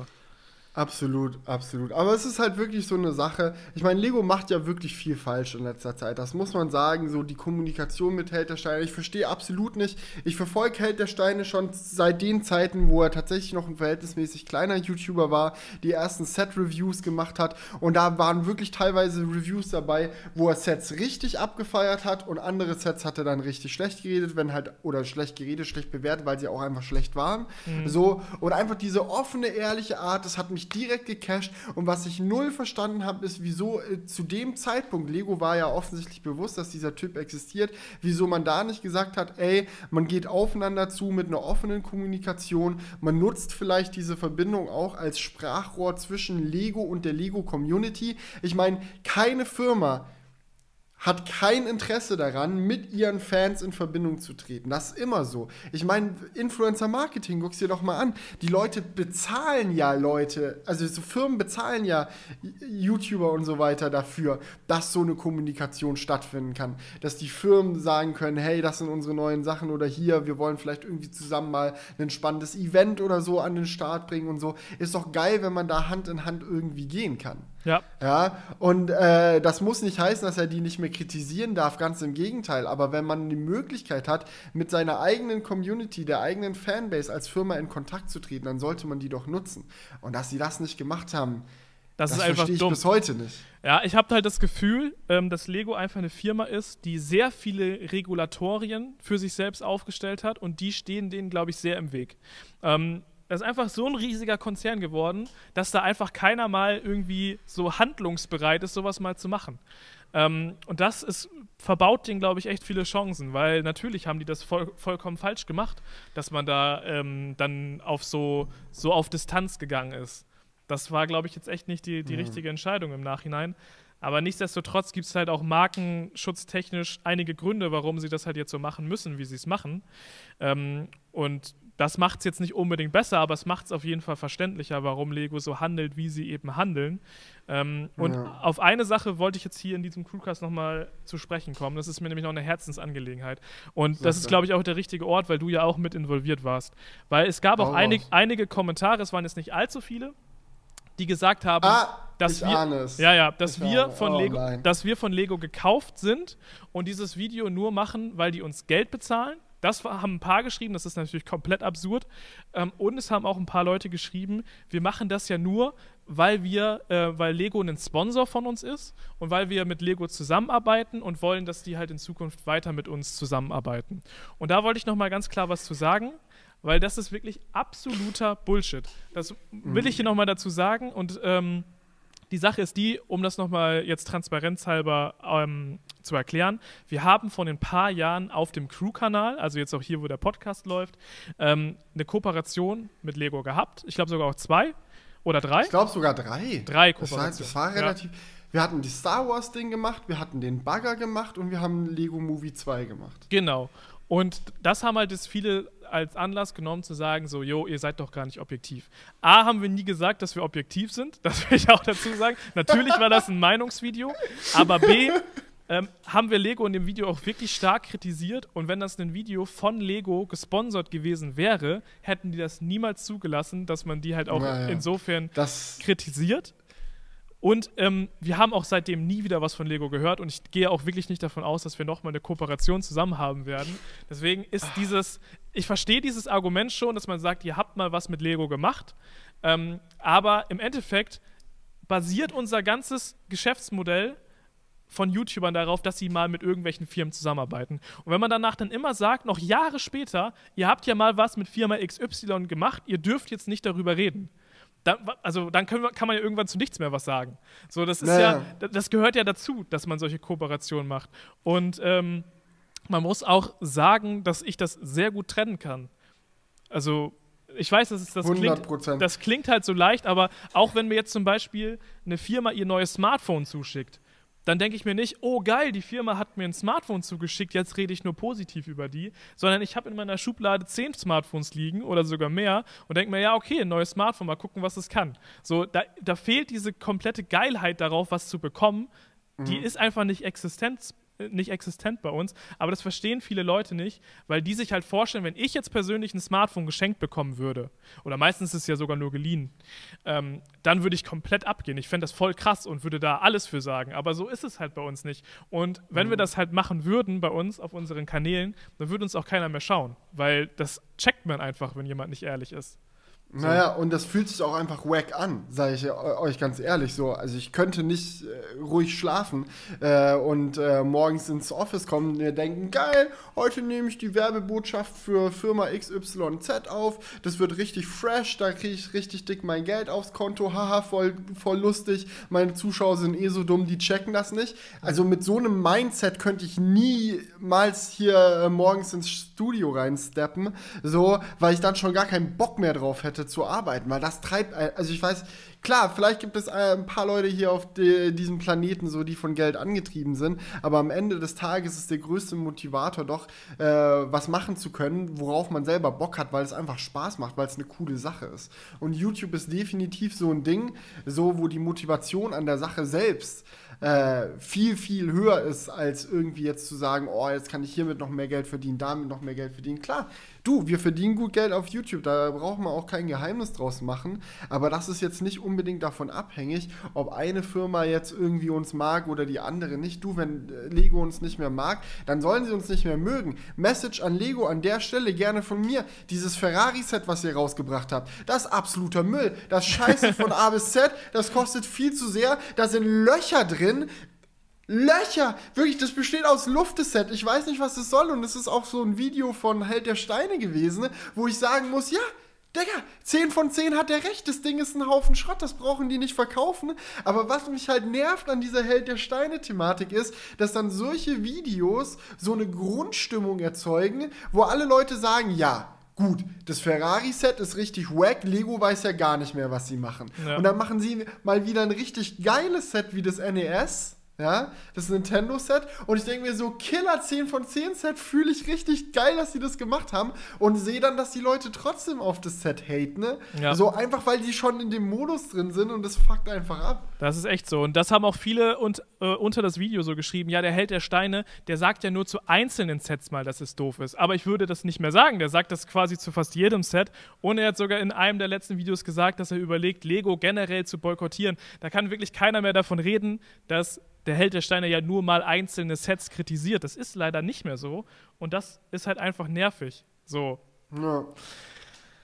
Absolut, absolut. Aber es ist halt wirklich so eine Sache. Ich meine, Lego macht ja wirklich viel falsch in letzter Zeit. Das muss man sagen. So die Kommunikation mit Held der Steine. Ich verstehe absolut nicht. Ich verfolge Held der Steine schon seit den Zeiten, wo er tatsächlich noch ein verhältnismäßig kleiner YouTuber war, die ersten Set-Reviews gemacht hat. Und da waren wirklich teilweise Reviews dabei, wo er Sets richtig abgefeiert hat und andere Sets hat er dann richtig schlecht geredet, wenn halt, oder schlecht geredet, schlecht bewertet, weil sie auch einfach schlecht waren. Mhm. So, und einfach diese offene, ehrliche Art, das hat mich direkt gecached. Und was ich null verstanden habe, ist, wieso äh, zu dem Zeitpunkt, Lego war ja offensichtlich bewusst, dass dieser Typ existiert, wieso man da nicht gesagt hat, ey, man geht aufeinander zu mit einer offenen Kommunikation, man nutzt vielleicht diese Verbindung auch als Sprachrohr zwischen Lego und der Lego-Community. Ich meine, keine Firma hat kein Interesse daran, mit ihren Fans in Verbindung zu treten. Das ist immer so. Ich meine, Influencer-Marketing, guck's dir doch mal an. Die Leute bezahlen ja Leute, also so Firmen bezahlen ja YouTuber und so weiter dafür, dass so eine Kommunikation stattfinden kann. Dass die Firmen sagen können, hey, das sind unsere neuen Sachen oder hier, wir wollen vielleicht irgendwie zusammen mal ein spannendes Event oder so an den Start bringen und so. Ist doch geil, wenn man da Hand in Hand irgendwie gehen kann. Ja. Ja, und äh, das muss nicht heißen, dass er die nicht mehr kritisieren darf, ganz im Gegenteil. Aber wenn man die Möglichkeit hat, mit seiner eigenen Community, der eigenen Fanbase als Firma in Kontakt zu treten, dann sollte man die doch nutzen. Und dass sie das nicht gemacht haben, Das, Das ist einfach verstehe ich dumm. bis heute nicht. Ja, ich habe halt das Gefühl, ähm, dass Lego einfach eine Firma ist, die sehr viele Regulatorien für sich selbst aufgestellt hat und die stehen denen, glaube ich, sehr im Weg. Ähm, das ist einfach so ein riesiger Konzern geworden, dass da einfach keiner mal irgendwie so handlungsbereit ist, sowas mal zu machen. Ähm, und das ist, verbaut denen, glaube ich, echt viele Chancen, weil natürlich haben die das voll, vollkommen falsch gemacht, dass man da ähm, dann auf so, so auf Distanz gegangen ist. Das war, glaube ich, jetzt echt nicht die, die richtige Entscheidung im Nachhinein. Aber nichtsdestotrotz gibt es halt auch markenschutztechnisch einige Gründe, warum sie das halt jetzt so machen müssen, wie sie es machen. Ähm, und das macht es jetzt nicht unbedingt besser, aber es macht es auf jeden Fall verständlicher, warum Lego so handelt, wie sie eben handeln. Ähm, und Ja. auf eine Sache wollte ich jetzt hier in diesem Crewcast nochmal zu sprechen kommen. Das ist mir nämlich noch eine Herzensangelegenheit. Und das Sag ist, glaube ich, auch der richtige Ort, weil du ja auch mit involviert warst. Weil es gab auch einig, einige Kommentare, es waren jetzt nicht allzu viele, die gesagt haben, Ah, dass wir, ja, ja, dass Ich wir von oh Lego, nein. dass wir von Lego gekauft sind und dieses Video nur machen, weil die uns Geld bezahlen. Das haben ein paar geschrieben, das ist natürlich komplett absurd. Ähm, und es haben auch ein paar Leute geschrieben, wir machen das ja nur, weil wir, äh, weil Lego ein Sponsor von uns ist und weil wir mit Lego zusammenarbeiten und wollen, dass die halt in Zukunft weiter mit uns zusammenarbeiten. Und da wollte ich noch mal ganz klar was zu sagen, weil das ist wirklich absoluter Bullshit. Das will ich hier noch mal dazu sagen und ähm, die Sache ist die, um das nochmal jetzt transparenzhalber ähm, zu erklären, wir haben vor ein paar Jahren auf dem Crew-Kanal, also jetzt auch hier, wo der Podcast läuft, ähm, eine Kooperation mit Lego gehabt. Ich glaube sogar auch zwei oder drei. Ich glaube sogar drei. Drei Das war, Kooperationen. das war Ja. relativ. Wir hatten die Star Wars Ding gemacht, wir hatten den Bagger gemacht und wir haben Lego Movie 2 gemacht. Genau. Und das haben halt jetzt viele als Anlass genommen zu sagen, so, jo, ihr seid doch gar nicht objektiv. A, haben wir nie gesagt, dass wir objektiv sind. Das will ich auch dazu sagen. Natürlich war das ein Meinungsvideo. Aber B, ähm, haben wir Lego in dem Video auch wirklich stark kritisiert. Und wenn das ein Video von Lego gesponsert gewesen wäre, hätten die das niemals zugelassen, dass man die halt auch Ja, ja. insofern Das. kritisiert. Und ähm, wir haben auch seitdem nie wieder was von Lego gehört und ich gehe auch wirklich nicht davon aus, dass wir nochmal eine Kooperation zusammen haben werden. Deswegen ist dieses, ich verstehe dieses Argument schon, dass man sagt, ihr habt mal was mit Lego gemacht, ähm, aber im Endeffekt basiert unser ganzes Geschäftsmodell von YouTubern darauf, dass sie mal mit irgendwelchen Firmen zusammenarbeiten. Und wenn man danach dann immer sagt, noch Jahre später, ihr habt ja mal was mit Firma XY gemacht, ihr dürft jetzt nicht darüber reden. Dann, also dann wir, kann man ja irgendwann zu nichts mehr was sagen. So, das ist Naja. ja, das gehört ja dazu, dass man solche Kooperationen macht. Und ähm, man muss auch sagen, dass ich das sehr gut trennen kann. Also ich weiß, dass es das 100 klingt, das klingt halt so leicht, aber auch wenn mir jetzt zum Beispiel eine Firma ihr neues Smartphone zuschickt, dann denke ich mir nicht, oh geil, die Firma hat mir ein Smartphone zugeschickt, jetzt rede ich nur positiv über die, sondern ich habe in meiner Schublade zehn Smartphones liegen oder sogar mehr und denke mir, ja, okay, ein neues Smartphone, mal gucken, was es kann. So, da, da fehlt diese komplette Geilheit darauf, was zu bekommen. Die ist einfach nicht existent, nicht existent bei uns, aber das verstehen viele Leute nicht, weil die sich halt vorstellen, wenn ich jetzt persönlich ein Smartphone geschenkt bekommen würde, oder meistens ist es ja sogar nur geliehen, ähm, dann würde ich komplett abgehen. Ich fände das voll krass und würde da alles für sagen. Aber so ist es halt bei uns nicht. Und wenn wir das halt machen würden bei uns auf unseren Kanälen, dann würde uns auch keiner mehr schauen. Weil das checkt man einfach, wenn jemand nicht ehrlich ist. Naja, und das fühlt sich auch einfach wack an, sage ich euch ganz ehrlich so. Also ich könnte nicht äh, ruhig schlafen äh, und äh, morgens ins Office kommen und mir denken, geil, heute nehme ich die Werbebotschaft für Firma XYZ auf, das wird richtig fresh, da kriege ich richtig dick mein Geld aufs Konto, haha, voll, voll lustig, meine Zuschauer sind eh so dumm, die checken das nicht. Also mit so einem Mindset könnte ich niemals hier äh, morgens ins Studio reinsteppen, so, weil ich dann schon gar keinen Bock mehr drauf hätte zu arbeiten, weil das treibt, also ich weiß, klar, vielleicht gibt es äh, ein paar Leute hier auf de, diesem Planeten so, die von Geld angetrieben sind, aber am Ende des Tages ist der größte Motivator doch, äh, was machen zu können, worauf man selber Bock hat, weil es einfach Spaß macht, weil es eine coole Sache ist. Und YouTube ist definitiv so ein Ding, so, wo die Motivation an der Sache selbst äh, viel, viel höher ist, als irgendwie jetzt zu sagen, oh, jetzt kann ich hiermit noch mehr Geld verdienen, damit noch mehr Geld verdienen. Klar, du, wir verdienen gut Geld auf YouTube, da braucht man auch kein Geheimnis draus machen, aber das ist jetzt nicht unbedingt davon abhängig, ob eine Firma jetzt irgendwie uns mag oder die andere nicht. Du, wenn äh, Lego uns nicht mehr mag, dann sollen sie uns nicht mehr mögen. Message an Lego an der Stelle gerne von mir. Dieses Ferrari-Set, was ihr rausgebracht habt, das ist absoluter Müll. Das Scheiße von A bis Z, das kostet viel zu sehr. Da sind Löcher drin. Löcher! Wirklich, das besteht aus Lufteset. Ich weiß nicht, was das soll. Und es ist auch so ein Video von Held der Steine gewesen, wo ich sagen muss, ja, Digga, 10 von 10 hat er recht, das Ding ist ein Haufen Schrott, das brauchen die nicht verkaufen. Aber was mich halt nervt an dieser Held der Steine-Thematik ist, dass dann solche Videos so eine Grundstimmung erzeugen, wo alle Leute sagen, ja, gut, das Ferrari-Set ist richtig wack, Lego weiß ja gar nicht mehr, was sie machen. Ja. Und dann machen sie mal wieder ein richtig geiles Set wie das NES ja, das Nintendo-Set. Und ich denke mir so, Killer 10 von 10 Set fühle ich richtig geil, dass sie das gemacht haben. Und sehe dann, dass die Leute trotzdem auf das Set haten. Ne? Ja. So einfach, weil die schon in dem Modus drin sind und das fuckt einfach ab. Das ist echt so. Und das haben auch viele und, äh, unter das Video so geschrieben. Ja, der Held der Steine, der sagt ja nur zu einzelnen Sets mal, dass es doof ist. Aber ich würde das nicht mehr sagen. Der sagt das quasi zu fast jedem Set. Und er hat sogar in einem der letzten Videos gesagt, dass er überlegt, Lego generell zu boykottieren. Da kann wirklich keiner mehr davon reden, dass der Held der Steine ja nur mal einzelne Sets kritisiert. Das ist leider nicht mehr so. Und das ist halt einfach nervig. So. Ja.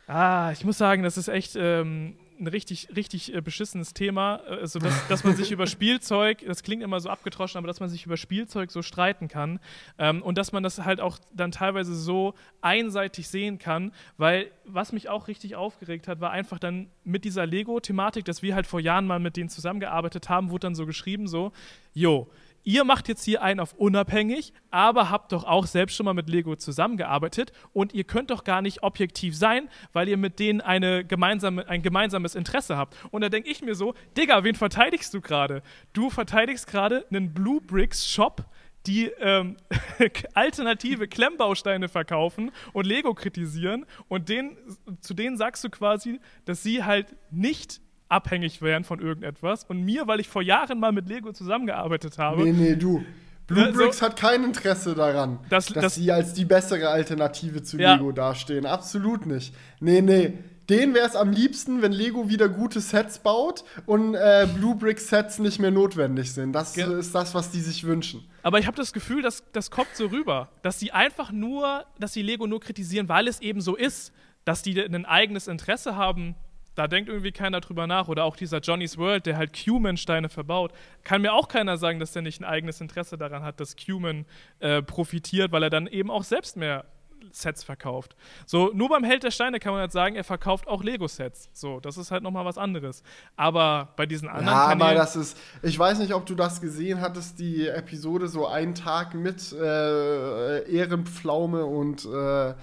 Ah, ich muss sagen, das ist echt ähm, ein richtig, richtig äh, beschissenes Thema. Äh, also, dass, dass man sich [LAUGHS] über Spielzeug, das klingt immer so abgetroschen, aber dass man sich über Spielzeug so streiten kann ähm, und dass man das halt auch dann teilweise so einseitig sehen kann, weil was mich auch richtig aufgeregt hat, war einfach dann mit dieser Lego-Thematik, dass wir halt vor Jahren mal mit denen zusammengearbeitet haben, wurde dann so geschrieben, so, jo, ihr macht jetzt hier einen auf unabhängig, aber habt doch auch selbst schon mal mit Lego zusammengearbeitet und ihr könnt doch gar nicht objektiv sein, weil ihr mit denen eine gemeinsame, ein gemeinsames Interesse habt. Und da denke ich mir so, Digga, wen verteidigst du gerade? Du verteidigst gerade einen Blue Bricks Shop, die ähm, [LAUGHS] alternative Klemmbausteine verkaufen und Lego kritisieren und denen, zu denen sagst du quasi, dass sie halt nicht abhängig wären von irgendetwas. Und mir, weil ich vor Jahren mal mit Lego zusammengearbeitet habe. Nee, nee, du. Blue Bricks so, hat kein Interesse daran, das, dass das, sie als die bessere Alternative zu ja. Lego dastehen. Absolut nicht. Nee, nee. Den wäre es am liebsten, wenn Lego wieder gute Sets baut und äh, Blue Brick Sets nicht mehr notwendig sind. Das Ge ist das, was die sich wünschen. Aber ich habe das Gefühl, dass das kommt so rüber, dass sie einfach nur, dass sie Lego nur kritisieren, weil es eben so ist, dass die ein eigenes Interesse haben da denkt irgendwie keiner drüber nach. Oder auch dieser Johnny's World, der halt Cuman-Steine verbaut. Kann mir auch keiner sagen, dass der nicht ein eigenes Interesse daran hat, dass Cuman äh, profitiert, weil er dann eben auch selbst mehr Sets verkauft. So, nur beim Held der Steine kann man halt sagen, er verkauft auch Lego-Sets. So, das ist halt nochmal was anderes. Aber bei diesen anderen. Ja, aber das ist. Ich weiß nicht, ob du das gesehen hattest, die Episode so einen Tag mit äh, Ehrenpflaume und. Äh,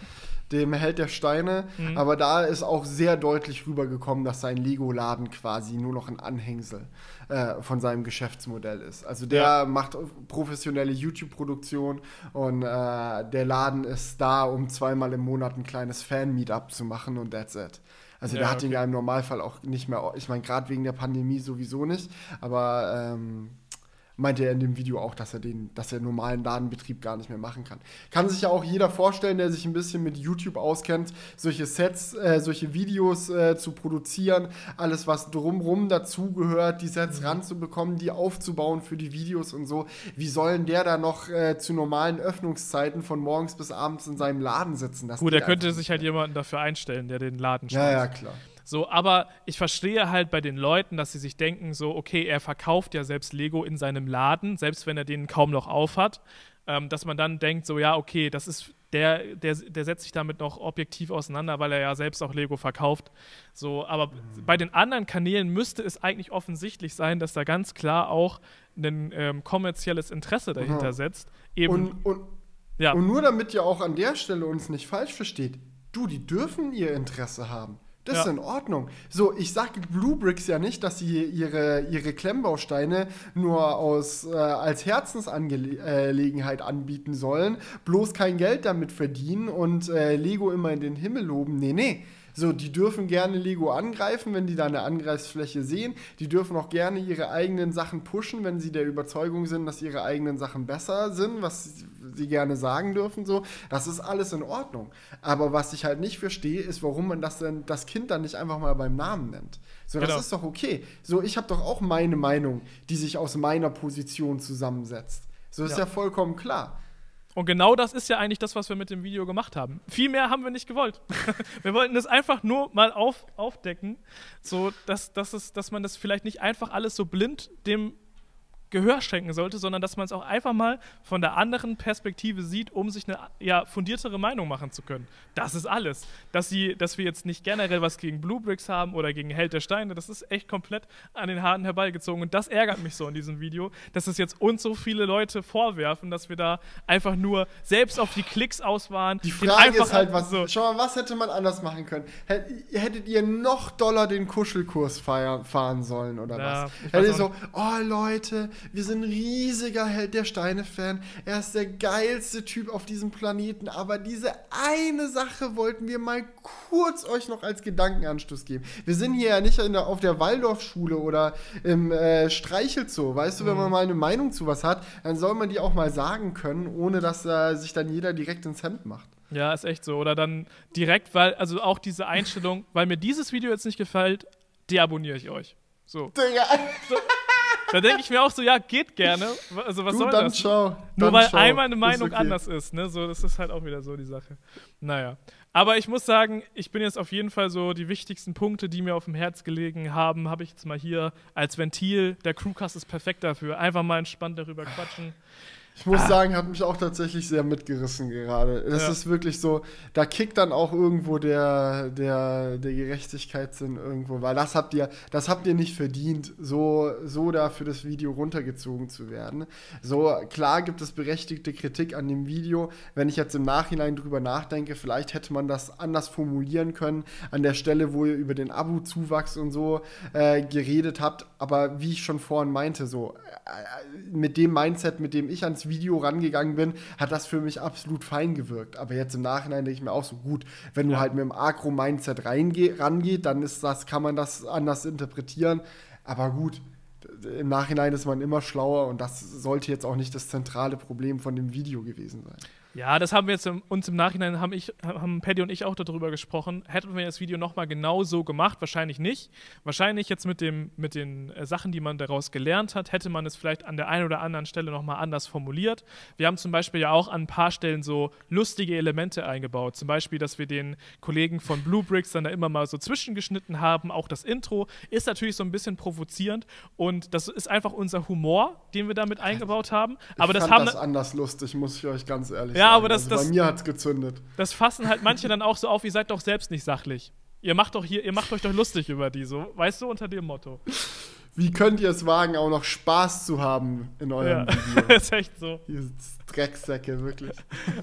dem Held der Steine. Mhm. Aber da ist auch sehr deutlich rübergekommen, dass sein Lego-Laden quasi nur noch ein Anhängsel äh, von seinem Geschäftsmodell ist. Also der ja. macht professionelle YouTube-Produktion und äh, der Laden ist da, um zweimal im Monat ein kleines Fan-Meetup zu machen und that's it. Also ja, der hat okay. ihn ja im Normalfall auch nicht mehr, ich meine, gerade wegen der Pandemie sowieso nicht, aber ähm, meinte er in dem Video auch, dass er den, dass er normalen Ladenbetrieb gar nicht mehr machen kann. Kann sich ja auch jeder vorstellen, der sich ein bisschen mit YouTube auskennt, solche Sets, äh, solche Videos äh, zu produzieren, alles was drumrum dazugehört, die Sets mhm. ranzubekommen, die aufzubauen für die Videos und so. Wie sollen der da noch äh, zu normalen Öffnungszeiten von morgens bis abends in seinem Laden sitzen? Das Gut, er könnte sich halt jemanden dafür einstellen, der den Laden schmeißt. Ja, ja, klar. So, aber ich verstehe halt bei den Leuten, dass sie sich denken, so, okay, er verkauft ja selbst Lego in seinem Laden, selbst wenn er den kaum noch aufhat, ähm, dass man dann denkt, so, ja, okay, das ist, der, der, der setzt sich damit noch objektiv auseinander, weil er ja selbst auch Lego verkauft. So, aber mhm. bei den anderen Kanälen müsste es eigentlich offensichtlich sein, dass da ganz klar auch ein ähm, kommerzielles Interesse dahinter Aha. setzt. Eben, und, und, ja. und nur damit ihr auch an der Stelle uns nicht falsch versteht, du, die dürfen ihr Interesse haben. Das ja. ist in Ordnung. So, ich sage Blue Bricks ja nicht, dass sie ihre, ihre Klemmbausteine nur aus, äh, als Herzensangelegenheit anbieten sollen, bloß kein Geld damit verdienen und äh, Lego immer in den Himmel loben. Nee, nee. So, die dürfen gerne Lego angreifen, wenn die da eine Angreifsfläche sehen. Die dürfen auch gerne ihre eigenen Sachen pushen, wenn sie der Überzeugung sind, dass ihre eigenen Sachen besser sind, was sie gerne sagen dürfen. So, das ist alles in Ordnung. Aber was ich halt nicht verstehe, ist, warum man das denn, das Kind dann nicht einfach mal beim Namen nennt. So, das Genau. ist doch okay. So, ich habe doch auch meine Meinung, die sich aus meiner Position zusammensetzt. So ist Ja. ja vollkommen klar. Und genau das ist ja eigentlich das, was wir mit dem Video gemacht haben. Viel mehr haben wir nicht gewollt. [LAUGHS] wir wollten das einfach nur mal auf, aufdecken, so dass, dass, es, dass man das vielleicht nicht einfach alles so blind dem Gehör schenken sollte, sondern dass man es auch einfach mal von der anderen Perspektive sieht, um sich eine ja, fundiertere Meinung machen zu können. Das ist alles. Dass, sie, dass wir jetzt nicht generell was gegen Blue Bricks haben oder gegen Held der Steine, das ist echt komplett an den Haaren herbeigezogen. Und das ärgert mich so in diesem Video, dass es jetzt uns so viele Leute vorwerfen, dass wir da einfach nur selbst auf die Klicks aus waren. Die Frage ist halt, was, so. schau mal, was hätte man anders machen können? Hät- Hättet ihr noch doller den Kuschelkurs fahren sollen oder Ja, was? Hättet ihr so, oh Leute, wir sind ein riesiger Held der Steine-Fan, er ist der geilste Typ auf diesem Planeten, aber diese eine Sache wollten wir mal kurz euch noch als Gedankenanstoß geben. Wir sind hier ja nicht der, auf der Waldorfschule oder im äh, Streichelzoo, weißt du, wenn Mhm. man mal eine Meinung zu was hat, dann soll man die auch mal sagen können, ohne dass äh, sich dann jeder direkt ins Hemd macht. Ja, ist echt so. Oder dann direkt, weil, also auch diese Einstellung, weil mir dieses Video jetzt nicht gefällt, deabonniere ich euch. So. Digga. Da denke ich mir auch so, ja, geht gerne. Also was Du, soll dann das? schau. Nur weil schau. einmal eine Meinung okay. anders ist, ne? So, das ist halt auch wieder so die Sache. Naja. Aber ich muss sagen, ich bin jetzt auf jeden Fall so die wichtigsten Punkte, die mir auf dem Herz gelegen haben, habe ich jetzt mal hier als Ventil. Der Crewcast ist perfekt dafür. Einfach mal entspannt darüber quatschen. Ich muss sagen, hat mich auch tatsächlich sehr mitgerissen gerade. Es Ja. ist wirklich so, da kickt dann auch irgendwo der, der, der Gerechtigkeitssinn irgendwo, weil das habt ihr, das habt ihr nicht verdient, so, so da für das Video runtergezogen zu werden. So, klar gibt es berechtigte Kritik an dem Video. Wenn ich jetzt im Nachhinein drüber nachdenke, vielleicht hätte man das anders formulieren können, an der Stelle, wo ihr über den Abo-Zuwachs und so äh, geredet habt. Aber wie ich schon vorhin meinte, so, äh, mit dem Mindset, mit dem ich ans Video rangegangen bin, hat das für mich absolut fein gewirkt. Aber jetzt im Nachhinein denke ich mir auch so, gut, wenn du Ja. halt mit dem Agro-Mindset rangeht, dann ist das, kann man das anders interpretieren. Aber gut, im Nachhinein ist man immer schlauer und das sollte jetzt auch nicht das zentrale Problem von dem Video gewesen sein. Ja, das haben wir jetzt im, uns im Nachhinein, haben, ich, haben Paddy und ich auch darüber gesprochen. Hätten wir das Video nochmal genau so gemacht? Wahrscheinlich nicht. Wahrscheinlich jetzt mit, dem, mit den äh, Sachen, die man daraus gelernt hat, hätte man es vielleicht an der einen oder anderen Stelle nochmal anders formuliert. Wir haben zum Beispiel ja auch an ein paar Stellen so lustige Elemente eingebaut. Zum Beispiel, dass wir den Kollegen von Blue Bricks dann da immer mal so zwischengeschnitten haben. Auch das Intro ist natürlich so ein bisschen provozierend und das ist einfach unser Humor, den wir damit eingebaut haben. Aber ich das fand haben das anders lustig, muss ich euch ganz ehrlich Ja, sagen. aber das- also das- bei mir hat's gezündet. das fassen halt manche dann auch so auf, ihr seid doch selbst nicht sachlich. Ihr macht doch hier, ihr macht euch doch lustig über die, so, weißt du, unter dem Motto. Wie könnt ihr es wagen, auch noch Spaß zu haben in eurem Ja, Video? [LAUGHS] ist echt so. Ihr Drecksäcke, wirklich.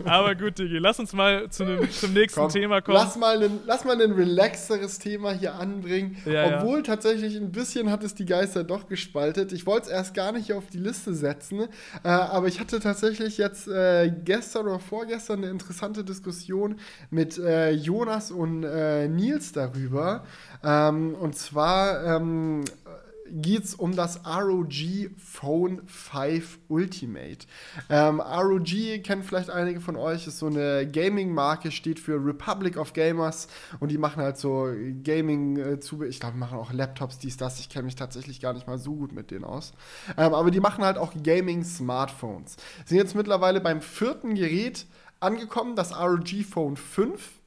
Aber gut, Digi, lass uns mal zu nem, zum nächsten Komm, Thema kommen. Lass mal, ein, lass mal ein relaxeres Thema hier anbringen. Ja, ja. Obwohl tatsächlich ein bisschen hat es die Geister doch gespaltet. Ich wollte es erst gar nicht auf die Liste setzen, äh, aber ich hatte tatsächlich jetzt äh, gestern oder vorgestern eine interessante Diskussion mit äh, Jonas und äh, Nils darüber. Ähm, und zwar ähm, geht es um das ROG Phone 5 Ultimate. Ähm, ROG kennen vielleicht einige von euch, ist so eine Gaming-Marke, steht für Republic of Gamers und die machen halt so Gaming-Zubehör. ich glaube, die machen auch Laptops, dies, das. Ich kenne mich tatsächlich gar nicht mal so gut mit denen aus. Ähm, aber die machen halt auch Gaming-Smartphones. Sind jetzt mittlerweile beim vierten Gerät angekommen, das ROG Phone 5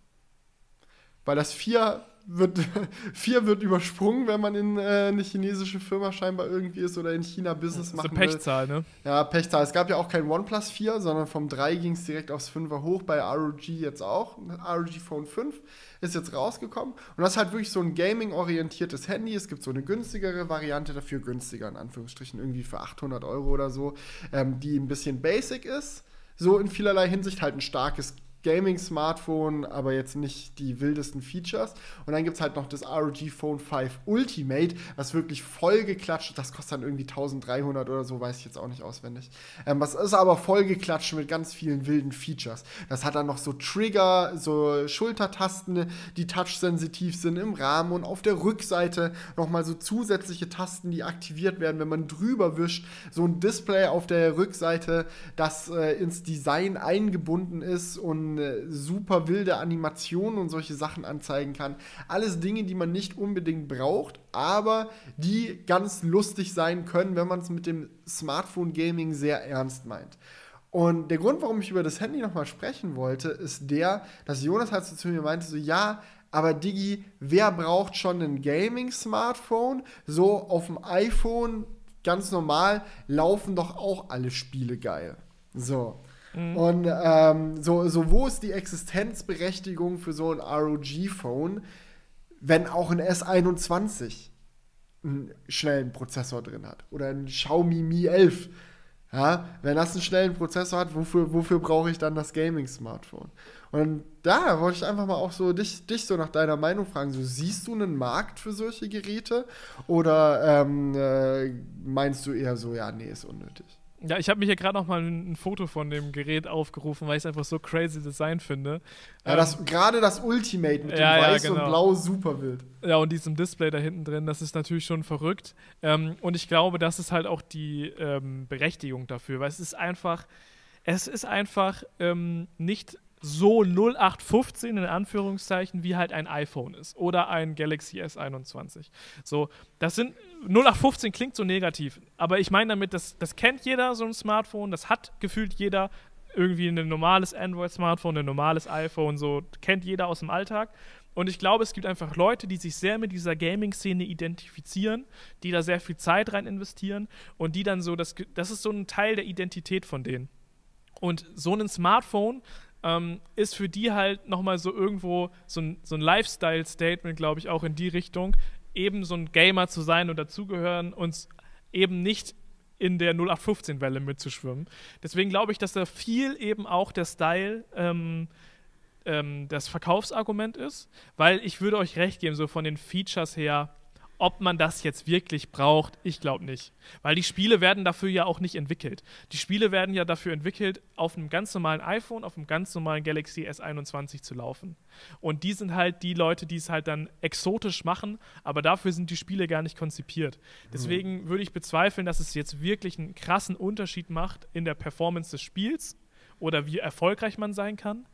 weil das 4 wird, [LAUGHS] 4 wird übersprungen, wenn man in äh, eine chinesische Firma scheinbar irgendwie ist oder in China Business so machen will. Pechzahl, ne? Ja, Pechzahl. Es gab ja auch kein OnePlus 4, sondern vom 3 ging es direkt aufs 5er hoch, bei ROG jetzt auch. ROG Phone 5 ist jetzt rausgekommen. Und das ist halt wirklich so ein Gaming-orientiertes Handy. Es gibt so eine günstigere Variante dafür, günstiger in Anführungsstrichen, irgendwie für 800 Euro oder so, ähm, die ein bisschen basic ist. So in vielerlei Hinsicht halt ein starkes Gaming-Smartphone, aber jetzt nicht die wildesten Features. Und dann gibt es halt noch das ROG Phone 5 Ultimate, was wirklich voll geklatscht Das kostet dann irgendwie 1300 oder so, weiß ich jetzt auch nicht auswendig. Ähm, was ist aber voll geklatscht mit ganz vielen wilden Features. Das hat dann noch so Trigger, so Schultertasten, die touchsensitiv sind im Rahmen und auf der Rückseite nochmal so zusätzliche Tasten, die aktiviert werden, wenn man drüber wischt. So ein Display auf der Rückseite, das äh, ins Design eingebunden ist und super wilde Animationen und solche Sachen anzeigen kann. Alles Dinge, die man nicht unbedingt braucht, aber die ganz lustig sein können, wenn man es mit dem Smartphone-Gaming sehr ernst meint. Und der Grund, warum ich über das Handy nochmal sprechen wollte, ist der, dass Jonas halt so zu mir meinte, so ja, aber Digi, wer braucht schon ein Gaming-Smartphone? So auf dem iPhone ganz normal laufen doch auch alle Spiele geil. So. Mhm. Und ähm, so, so, wo ist die Existenzberechtigung für so ein ROG-Phone, wenn auch ein S21 einen schnellen Prozessor drin hat? Oder ein Xiaomi Mi 11? Ja, wenn das einen schnellen Prozessor hat, wofür, wofür brauche ich dann das Gaming-Smartphone? Und da wollte ich einfach mal auch so dich, dich so nach deiner Meinung fragen. So, siehst du einen Markt für solche Geräte? Oder ähm, äh, meinst du eher so, ja, nee, ist unnötig? Ja, ich habe mir hier gerade noch mal ein, ein, Foto von dem Gerät aufgerufen, weil ich es einfach so crazy Design finde. Ja, das, ähm, gerade das Ultimate mit ja, dem Weiß ja, genau. und Blau super wild. Ja, und diesem Display da hinten drin, das ist natürlich schon verrückt. Ähm, und ich glaube, das ist halt auch die ähm, Berechtigung dafür, weil es ist einfach, es ist einfach ähm, nicht so 0815 in Anführungszeichen wie halt ein iPhone ist oder ein Galaxy S21. So, das sind 0815 klingt so negativ, aber ich meine damit, das, das kennt jeder so ein Smartphone, das hat gefühlt jeder irgendwie ein normales Android-Smartphone, ein normales iPhone, so kennt jeder aus dem Alltag. Und ich glaube, es gibt einfach Leute, die sich sehr mit dieser Gaming-Szene identifizieren, die da sehr viel Zeit rein investieren und die dann so, das, das ist so ein Teil der Identität von denen. Und so ein Smartphone ähm, ist für die halt nochmal so irgendwo so ein, so ein Lifestyle-Statement, glaube ich, auch in die Richtung, eben so ein Gamer zu sein und dazugehören und eben nicht in der 0815-Welle mitzuschwimmen. Deswegen glaube ich, dass da viel eben auch der Style ähm, ähm, das Verkaufsargument ist, weil ich würde euch recht geben, so von den Features her ob man das jetzt wirklich braucht, ich glaube nicht. Weil die Spiele werden dafür ja auch nicht entwickelt. Die Spiele werden ja dafür entwickelt, auf einem ganz normalen iPhone, auf einem ganz normalen Galaxy S21 zu laufen. Und die sind halt die Leute, die es halt dann exotisch machen, aber dafür sind die Spiele gar nicht konzipiert. Deswegen würde ich bezweifeln, dass es jetzt wirklich einen krassen Unterschied macht in der Performance des Spiels oder wie erfolgreich man sein kann.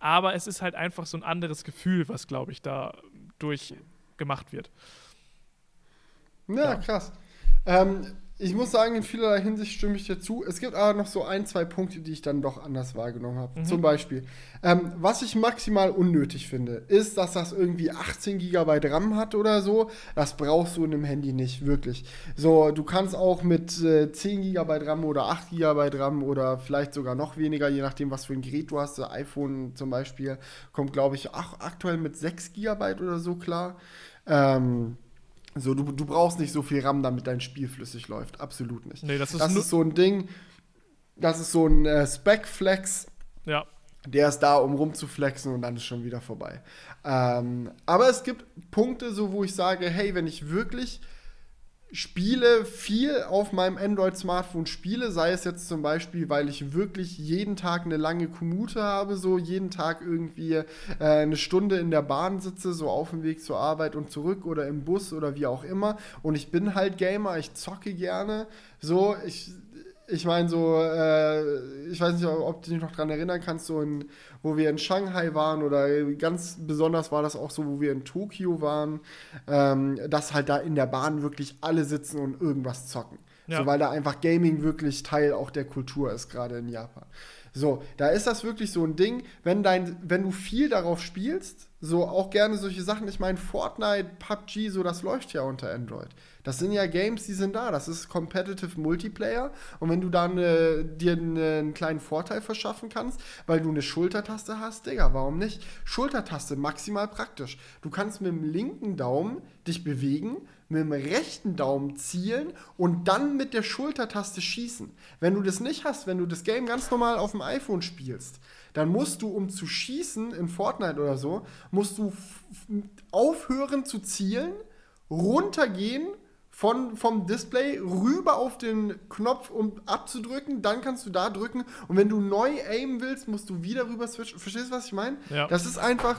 Aber es ist halt einfach so ein anderes Gefühl, was, glaube ich, da durch gemacht wird. Ja, ja. krass. Ähm, ich muss sagen, in vielerlei Hinsicht stimme ich dir zu. Es gibt aber noch so ein, zwei Punkte, die ich dann doch anders wahrgenommen habe. Mhm. Zum Beispiel, ähm, was ich maximal unnötig finde, ist, dass das irgendwie 18 GB RAM hat oder so. Das brauchst du in einem Handy nicht, wirklich. So, du kannst auch mit äh, 10 GB RAM oder 8 GB RAM oder vielleicht sogar noch weniger, je nachdem, was für ein Gerät du hast. Das iPhone zum Beispiel kommt, glaube ich, ach, aktuell mit 6 GB oder so klar. Ähm, so, du, du brauchst nicht so viel RAM, damit dein Spiel flüssig läuft. Absolut nicht. Nee, das ist, das ist so ein Ding, das ist so ein äh, Spec-Flex. Ja. Der ist da, um rumzuflexen und dann ist schon wieder vorbei. Ähm, aber es gibt Punkte, so wo ich sage, hey, wenn ich wirklich spiele viel auf meinem Android-Smartphone spiele, sei es jetzt zum Beispiel, weil ich wirklich jeden Tag eine lange Kommute habe, so jeden Tag irgendwie äh, eine Stunde in der Bahn sitze, so auf dem Weg zur Arbeit und zurück oder im Bus oder wie auch immer. Und ich bin halt Gamer, ich zocke gerne. So, ich ich meine, so, äh, ich weiß nicht, ob du dich noch daran erinnern kannst, so in, wo wir in Shanghai waren oder ganz besonders war das auch so, wo wir in Tokio waren, ähm, dass halt da in der Bahn wirklich alle sitzen und irgendwas zocken. Ja. So, weil da einfach Gaming wirklich Teil auch der Kultur ist, gerade in Japan. So, da ist das wirklich so ein Ding, wenn, dein, wenn du viel darauf spielst, so auch gerne solche Sachen, ich meine, Fortnite, PUBG, so, das läuft ja unter Android. Das sind ja Games, die sind da. Das ist Competitive Multiplayer. Und wenn du dann äh, dir einen kleinen Vorteil verschaffen kannst, weil du eine Schultertaste hast, Digga, warum nicht? Schultertaste, maximal praktisch. Du kannst mit dem linken Daumen dich bewegen, mit dem rechten Daumen zielen und dann mit der Schultertaste schießen. Wenn du das nicht hast, wenn du das Game ganz normal auf dem iPhone spielst, dann musst du, um zu schießen in Fortnite oder so, musst du aufhören zu zielen, runtergehen von, vom Display rüber auf den Knopf, um abzudrücken. Dann kannst du da drücken. Und wenn du neu aimen willst, musst du wieder rüber switchen. Verstehst du, was ich meine? Ja. Das ist einfach.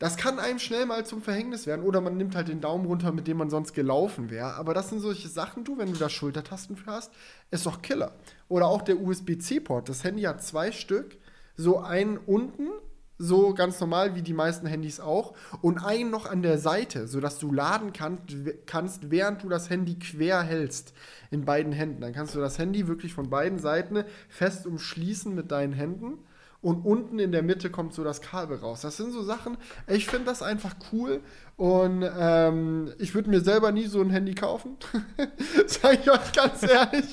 Das kann einem schnell mal zum Verhängnis werden. Oder man nimmt halt den Daumen runter, mit dem man sonst gelaufen wäre. Aber das sind solche Sachen, du, wenn du da Schultertasten für hast, ist doch Killer. Oder auch der USB-C-Port. Das Handy hat zwei Stück. So einen unten so ganz normal wie die meisten Handys auch, und einen noch an der Seite, sodass du laden kann, kannst, während du das Handy quer hältst in beiden Händen. Dann kannst du das Handy wirklich von beiden Seiten fest umschließen mit deinen Händen und unten in der Mitte kommt so das Kabel raus. Das sind so Sachen, ich finde das einfach cool und ähm, ich würde mir selber nie so ein Handy kaufen. [LAUGHS] Sage ich euch ganz ehrlich.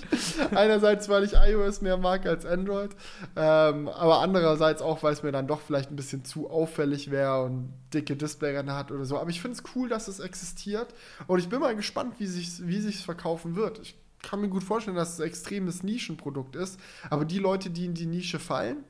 Einerseits, weil ich iOS mehr mag als Android, ähm, aber andererseits auch, weil es mir dann doch vielleicht ein bisschen zu auffällig wäre und dicke Displayränder hat oder so. Aber ich finde es cool, dass es existiert und ich bin mal gespannt, wie sich wie sich's verkaufen wird. Ich kann mir gut vorstellen, dass es ein extremes Nischenprodukt ist, aber die Leute, die in die Nische fallen,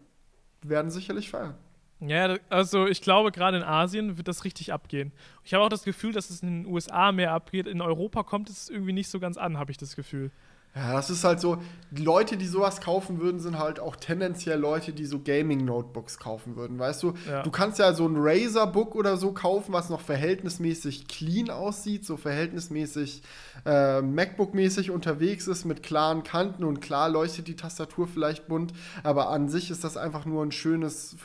werden sicherlich feiern. Ja, also ich glaube, gerade in Asien wird das richtig abgehen. Ich habe auch das Gefühl, dass es in den USA mehr abgeht. In Europa kommt es irgendwie nicht so ganz an, habe ich das Gefühl. Ja, das ist halt so, die Leute, die sowas kaufen würden, sind halt auch tendenziell Leute, die so Gaming-Notebooks kaufen würden, weißt du? Ja. Du kannst ja so ein Razer-Book oder so kaufen, was noch verhältnismäßig clean aussieht, so verhältnismäßig äh, MacBook-mäßig unterwegs ist, mit klaren Kanten und klar leuchtet die Tastatur vielleicht bunt, aber an sich ist das einfach nur ein schönes,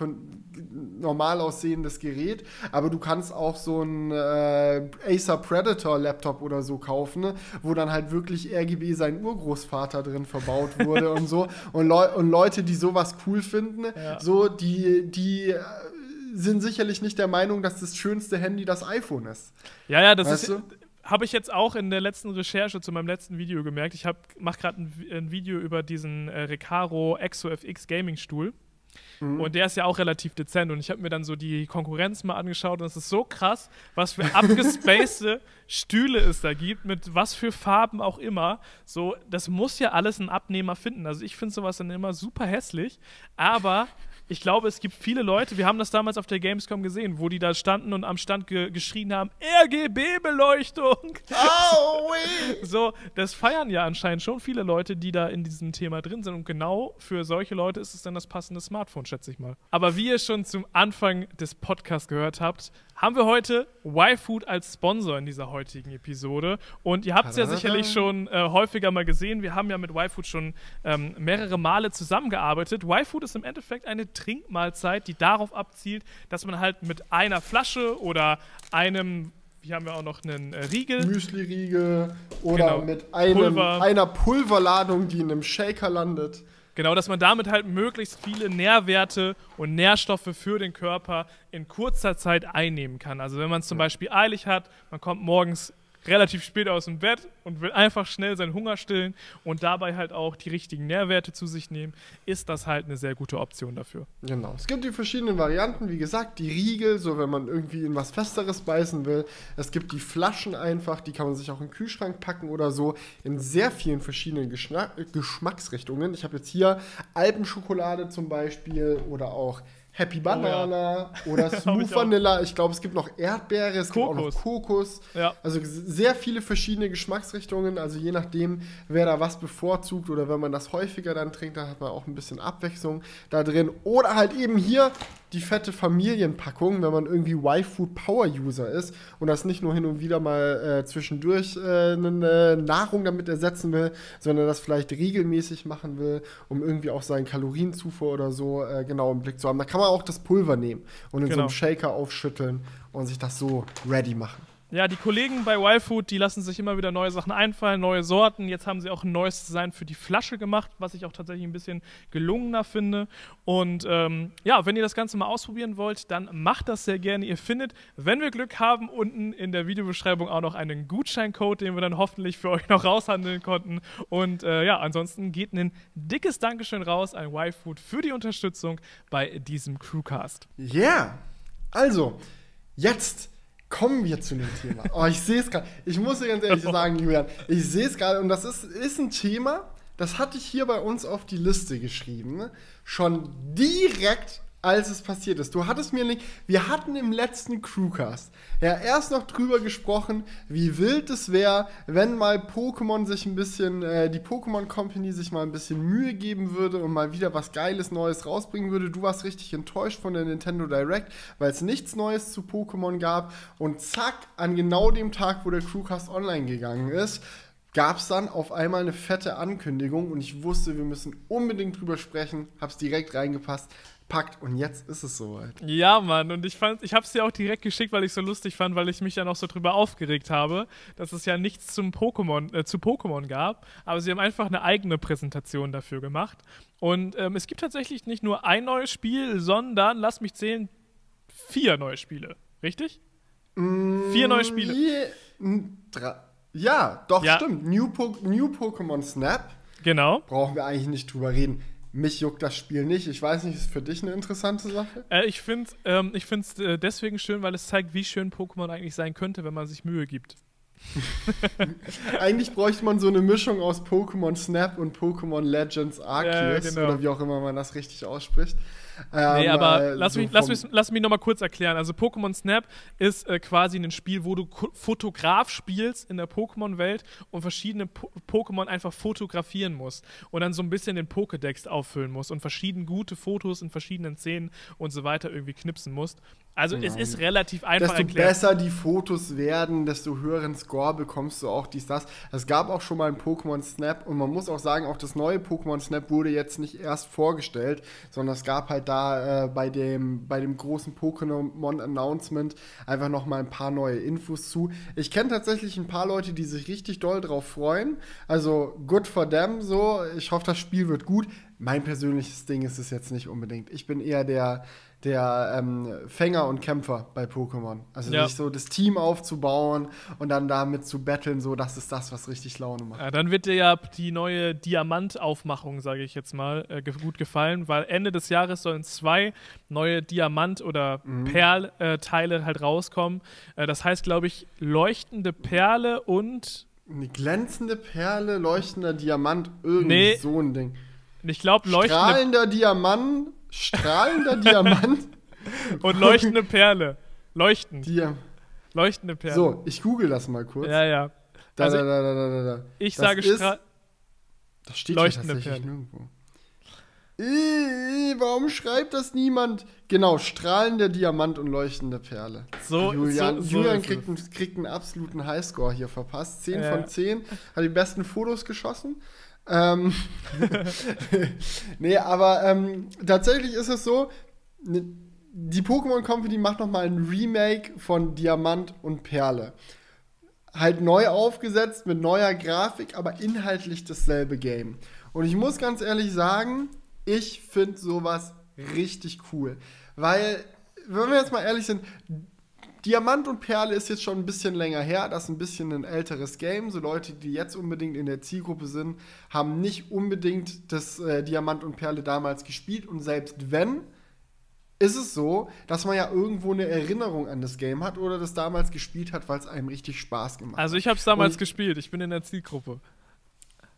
normal aussehendes Gerät. Aber du kannst auch so ein äh, Acer Predator-Laptop oder so kaufen, ne? wo dann halt wirklich RGB sein Uhr Urgroßvater drin verbaut wurde und so. Und, Leu und, Leute, die sowas cool finden, ja. so, die, die äh, sind sicherlich nicht der Meinung, dass das schönste Handy das iPhone ist. Ja, ja, das weißt ist. Habe ich jetzt auch in der letzten Recherche zu meinem letzten Video gemerkt. Ich mache gerade ein, ein, Video über diesen äh, Recaro Exo FX Gaming Stuhl. Mhm. Und der ist ja auch relativ dezent. Und ich habe mir dann so die Konkurrenz mal angeschaut und es ist so krass, was für abgespacede [LAUGHS] Stühle es da gibt, mit was für Farben auch immer. So, das muss ja alles ein Abnehmer finden. Also ich finde sowas dann immer super hässlich, aber ich glaube, es gibt viele Leute, wir haben das damals auf der Gamescom gesehen, wo die da standen und am Stand ge geschrien haben, RGB-Beleuchtung. Oh, [LAUGHS] so, das feiern ja anscheinend schon viele Leute, die da in diesem Thema drin sind. Und genau für solche Leute ist es dann das passende Smartphone, schätze ich mal. Aber wie ihr schon zum Anfang des Podcasts gehört habt, haben wir heute YFood als Sponsor in dieser heutigen Episode. Und ihr habt es ja sicherlich schon äh, häufiger mal gesehen. Wir haben ja mit YFood schon ähm, mehrere Male zusammengearbeitet. YFood ist im Endeffekt eine Trinkmahlzeit, die darauf abzielt, dass man halt mit einer Flasche oder einem hier haben wir auch noch einen äh, Riegel. Müsli-Riegel oder genau. mit einem, Pulver. einer Pulverladung, die in einem Shaker landet. Genau, dass man damit halt möglichst viele Nährwerte und Nährstoffe für den Körper in kurzer Zeit einnehmen kann. Also wenn man es zum Beispiel eilig hat, man kommt morgens relativ spät aus dem Bett und will einfach schnell seinen Hunger stillen und dabei halt auch die richtigen Nährwerte zu sich nehmen, ist das halt eine sehr gute Option dafür. Genau. Es gibt die verschiedenen Varianten, wie gesagt, die Riegel, so wenn man irgendwie in was Festeres beißen will. Es gibt die Flaschen einfach, die kann man sich auch in den Kühlschrank packen oder so, in sehr vielen verschiedenen Geschmack Geschmacksrichtungen. Ich habe jetzt hier Alpenschokolade zum Beispiel oder auch Happy Banana oh, ja. oder [LAUGHS] Smooth Vanilla. Ich glaube, es gibt noch Erdbeere, es Kokos. gibt auch noch Kokos. Ja. Also sehr viele verschiedene Geschmacksrichtungen. Also je nachdem, wer da was bevorzugt oder wenn man das häufiger dann trinkt, dann hat man auch ein bisschen Abwechslung da drin. Oder halt eben hier die fette Familienpackung, wenn man irgendwie Y-Food Power User ist und das nicht nur hin und wieder mal äh, zwischendurch äh, eine Nahrung damit ersetzen will, sondern das vielleicht regelmäßig machen will, um irgendwie auch seinen Kalorienzufuhr oder so äh, genau im Blick zu haben. Da kann man auch das Pulver nehmen und in genau. so einem Shaker aufschütteln und sich das so ready machen. Ja, die Kollegen bei YFood, die lassen sich immer wieder neue Sachen einfallen, neue Sorten. Jetzt haben sie auch ein neues Design für die Flasche gemacht, was ich auch tatsächlich ein bisschen gelungener finde. Und ähm, ja, wenn ihr das Ganze mal ausprobieren wollt, dann macht das sehr gerne. Ihr findet, wenn wir Glück haben, unten in der Videobeschreibung auch noch einen Gutscheincode, den wir dann hoffentlich für [LAUGHS] euch noch raushandeln konnten. Und äh, ja, ansonsten geht ein dickes Dankeschön raus an YFood für die Unterstützung bei diesem Crewcast. Ja, yeah. also, jetzt kommen wir zu dem Thema. Oh, ich sehe es gerade. Ich muss dir ganz ehrlich [LAUGHS] sagen, Julian, ich sehe es gerade und das ist, ist ein Thema, das hatte ich hier bei uns auf die Liste geschrieben. Schon direkt als es passiert ist. Du hattest mir nicht, wir hatten im letzten Crewcast ja erst noch drüber gesprochen, wie wild es wäre, wenn mal Pokémon sich ein bisschen, äh, die Pokémon Company sich mal ein bisschen Mühe geben würde und mal wieder was Geiles Neues rausbringen würde. Du warst richtig enttäuscht von der Nintendo Direct, weil es nichts Neues zu Pokémon gab und zack, an genau dem Tag, wo der Crewcast online gegangen ist, gab es dann auf einmal eine fette Ankündigung und ich wusste, wir müssen unbedingt drüber sprechen, hab's direkt reingepasst packt und jetzt ist es soweit. Ja, Mann, und ich fand, ich hab's dir auch direkt geschickt, weil ich so lustig fand, weil ich mich ja noch so drüber aufgeregt habe, dass es ja nichts zum Pokémon, äh, zu Pokémon gab, aber sie haben einfach eine eigene Präsentation dafür gemacht. Und ähm, es gibt tatsächlich nicht nur ein neues Spiel, sondern, lass mich zählen, vier neue Spiele. Richtig? Mm, vier neue Spiele. Je, ja, doch, ja. stimmt. New, po New Pokémon Snap. Genau. Brauchen wir eigentlich nicht drüber reden. Mich juckt das Spiel nicht. Ich weiß nicht, ist für dich eine interessante Sache? Äh, ich finde es ähm, äh, deswegen schön, weil es zeigt, wie schön Pokémon eigentlich sein könnte, wenn man sich Mühe gibt. [LAUGHS] Eigentlich bräuchte man so eine Mischung aus Pokémon Snap und Pokémon Legends Arceus, ja, genau. oder wie auch immer man das richtig ausspricht. Ähm, nee, aber äh, lass, so mich, lass, mich, lass mich nochmal kurz erklären. Also Pokémon Snap ist äh, quasi ein Spiel, wo du Fotograf spielst in der Pokémon-Welt und verschiedene po Pokémon einfach fotografieren musst und dann so ein bisschen den Pokédex auffüllen musst und verschiedene gute Fotos in verschiedenen Szenen und so weiter irgendwie knipsen musst. Also genau. es ist relativ einfach Desto erklärt. besser die Fotos werden, desto höheren Score bekommst du auch dies, das. Es gab auch schon mal ein Pokémon Snap und man muss auch sagen, auch das neue Pokémon Snap wurde jetzt nicht erst vorgestellt, sondern es gab halt da äh, bei, dem, bei dem großen Pokémon Announcement einfach noch mal ein paar neue Infos zu. Ich kenne tatsächlich ein paar Leute, die sich richtig doll drauf freuen. Also good for them so. Ich hoffe, das Spiel wird gut. Mein persönliches Ding ist es jetzt nicht unbedingt. Ich bin eher der der ähm, Fänger und Kämpfer bei Pokémon. Also ja. sich so das Team aufzubauen und dann damit zu battlen, so das ist das, was richtig Laune macht. Ja, dann wird dir ja die neue Diamantaufmachung, sage ich jetzt mal, äh, gut gefallen, weil Ende des Jahres sollen zwei neue Diamant- oder mhm. Perlteile halt rauskommen. Äh, das heißt, glaube ich, leuchtende Perle und eine glänzende Perle, leuchtender Diamant, irgendwie nee, so ein Ding. Ich glaube, leuchtende. Strahlender Diamant strahlender Diamant. [LAUGHS] Und leuchtende Perle. Leuchtend. Dia leuchtende Perle. So, ich google das mal kurz. Ja, ja. Da, also, da, da, da, da, da. Ich das sage strahlende Das steht leuchtende tatsächlich Perle. nirgendwo. Äh, warum schreibt das niemand? Genau, strahlender Diamant und leuchtende Perle. So, Julian, so, so Julian kriegt, einen, kriegt einen absoluten Highscore hier verpasst. 10 ja. von 10. Hat die besten Fotos geschossen. Ähm, [LAUGHS] nee, aber ähm, tatsächlich ist es so, ne, die Pokémon Company macht noch mal ein Remake von Diamant und Perle. Halt neu aufgesetzt mit neuer Grafik, aber inhaltlich dasselbe Game. Und ich muss ganz ehrlich sagen, ich finde sowas richtig cool. Weil, wenn wir jetzt mal ehrlich sind, Diamant und Perle ist jetzt schon ein bisschen länger her. Das ist ein bisschen ein älteres Game. So Leute, die jetzt unbedingt in der Zielgruppe sind, haben nicht unbedingt das äh, Diamant und Perle damals gespielt. Und selbst wenn, ist es so, dass man ja irgendwo eine Erinnerung an das Game hat oder das damals gespielt hat, weil es einem richtig Spaß gemacht hat. Also ich habe es damals und gespielt. Ich bin in der Zielgruppe.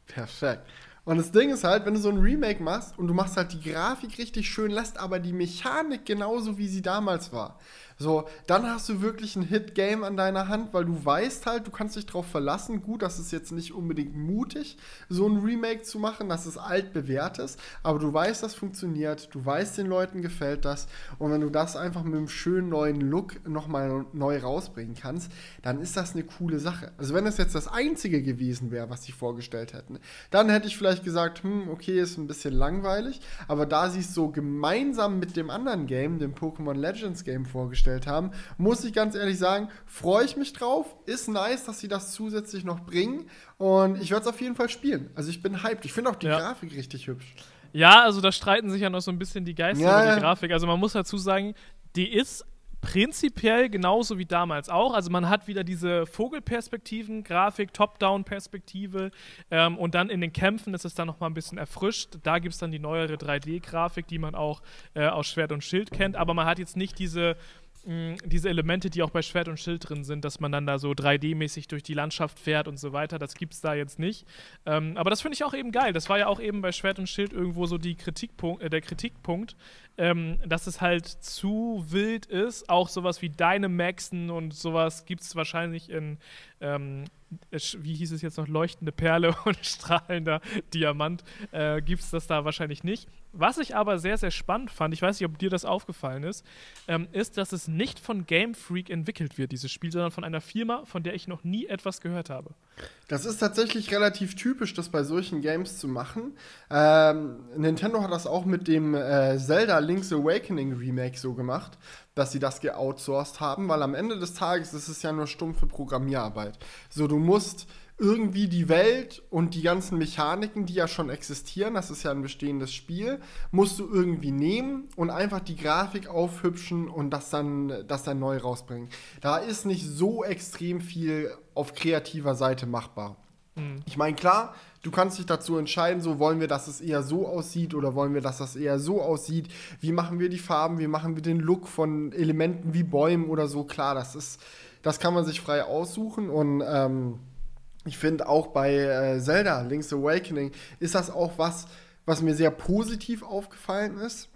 Perfekt. Und das Ding ist halt, wenn du so ein Remake machst und du machst halt die Grafik richtig schön, lässt aber die Mechanik genauso, wie sie damals war. So, dann hast du wirklich ein Hit-Game an deiner Hand, weil du weißt halt, du kannst dich darauf verlassen. Gut, das ist jetzt nicht unbedingt mutig, so ein Remake zu machen, dass es altbewährt ist, aber du weißt, das funktioniert, du weißt, den Leuten gefällt das. Und wenn du das einfach mit einem schönen neuen Look nochmal neu rausbringen kannst, dann ist das eine coole Sache. Also, wenn das jetzt das einzige gewesen wäre, was sie vorgestellt hätten, dann hätte ich vielleicht gesagt, hm, okay, ist ein bisschen langweilig, aber da sie es so gemeinsam mit dem anderen Game, dem Pokémon Legends Game vorgestellt vorgestellt haben. Muss ich ganz ehrlich sagen, freue ich mich drauf. Ist nice, dass sie das zusätzlich noch bringen. Und ich werde es auf jeden Fall spielen. Also ich bin hyped. Ich finde auch die ja. Grafik richtig hübsch. Ja, also da streiten sich ja noch so ein bisschen die Geister ja, über die ja. Grafik. Also man muss dazu sagen, die ist prinzipiell genauso wie damals auch. Also man hat wieder diese Vogelperspektiven, Grafik, Top-Down-Perspektive ähm, und dann in den Kämpfen ist es dann nochmal ein bisschen erfrischt. Da gibt es dann die neuere 3D-Grafik, die man auch äh, aus Schwert und Schild kennt, aber man hat jetzt nicht diese diese Elemente, die auch bei Schwert und Schild drin sind, dass man dann da so 3D-mäßig durch die Landschaft fährt und so weiter. Das gibt es da jetzt nicht. Ähm, aber das finde ich auch eben geil. Das war ja auch eben bei Schwert und Schild irgendwo so Kritikpunkt, äh, der Kritikpunkt, ähm, dass es halt zu wild ist. Auch sowas wie Dynamaxen und sowas gibt es wahrscheinlich in, ähm, wie hieß es jetzt noch, leuchtende Perle [LAUGHS] und strahlender Diamant, äh, gibt es das da wahrscheinlich nicht. Was ich aber sehr, sehr spannend fand, ich weiß nicht, ob dir das aufgefallen ist, ähm, ist, dass es nicht von Game Freak entwickelt wird, dieses Spiel, sondern von einer Firma, von der ich noch nie etwas gehört habe. Das ist tatsächlich relativ typisch, das bei solchen Games zu machen. Ähm, Nintendo hat das auch mit dem äh, Zelda Link's Awakening Remake so gemacht, dass sie das geoutsourced haben, weil am Ende des Tages ist es ja nur stumpfe Programmierarbeit. So, du musst irgendwie die Welt und die ganzen Mechaniken, die ja schon existieren, das ist ja ein bestehendes Spiel, musst du irgendwie nehmen und einfach die Grafik aufhübschen und das dann, das dann neu rausbringen. Da ist nicht so extrem viel auf kreativer Seite machbar. Mhm. Ich meine, klar, du kannst dich dazu entscheiden, so wollen wir, dass es eher so aussieht oder wollen wir, dass das eher so aussieht. Wie machen wir die Farben, wie machen wir den Look von Elementen wie Bäumen oder so. Klar, das ist, das kann man sich frei aussuchen und ähm, ich finde auch bei äh, Zelda, Link's Awakening, ist das auch was, was mir sehr positiv aufgefallen ist.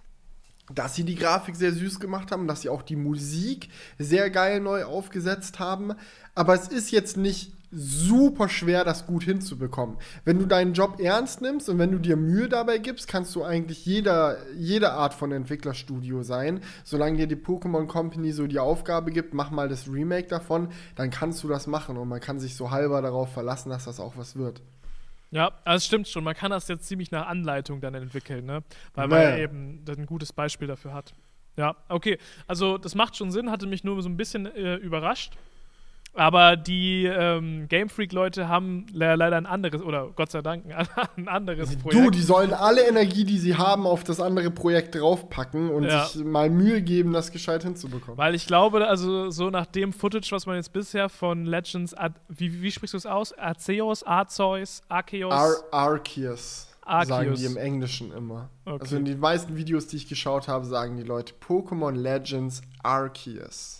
Dass sie die Grafik sehr süß gemacht haben, dass sie auch die Musik sehr geil neu aufgesetzt haben. Aber es ist jetzt nicht super schwer, das gut hinzubekommen. Wenn du deinen Job ernst nimmst und wenn du dir Mühe dabei gibst, kannst du eigentlich jeder, jede Art von Entwicklerstudio sein. Solange dir die Pokémon Company so die Aufgabe gibt, mach mal das Remake davon, dann kannst du das machen und man kann sich so halber darauf verlassen, dass das auch was wird. Ja, also es stimmt schon. Man kann das jetzt ziemlich nach Anleitung dann entwickeln, ne? Weil man ja eben ein gutes Beispiel dafür hat. Ja, okay. Also das macht schon Sinn, hatte mich nur so ein bisschen äh, überrascht. Aber die ähm, Game Freak-Leute haben leider ein anderes, oder Gott sei Dank, [LAUGHS] ein anderes Projekt. Du, die sollen alle Energie, die sie haben, auf das andere Projekt draufpacken und ja. sich mal Mühe geben, das gescheit hinzubekommen. Weil ich glaube, also so nach dem Footage, was man jetzt bisher von Legends, wie, wie sprichst du es aus? Arceus, Arceus, Arceus? Ar Arceus. Arceus. Sagen die im Englischen immer. Okay. Also in den meisten Videos, die ich geschaut habe, sagen die Leute Pokémon Legends Arceus.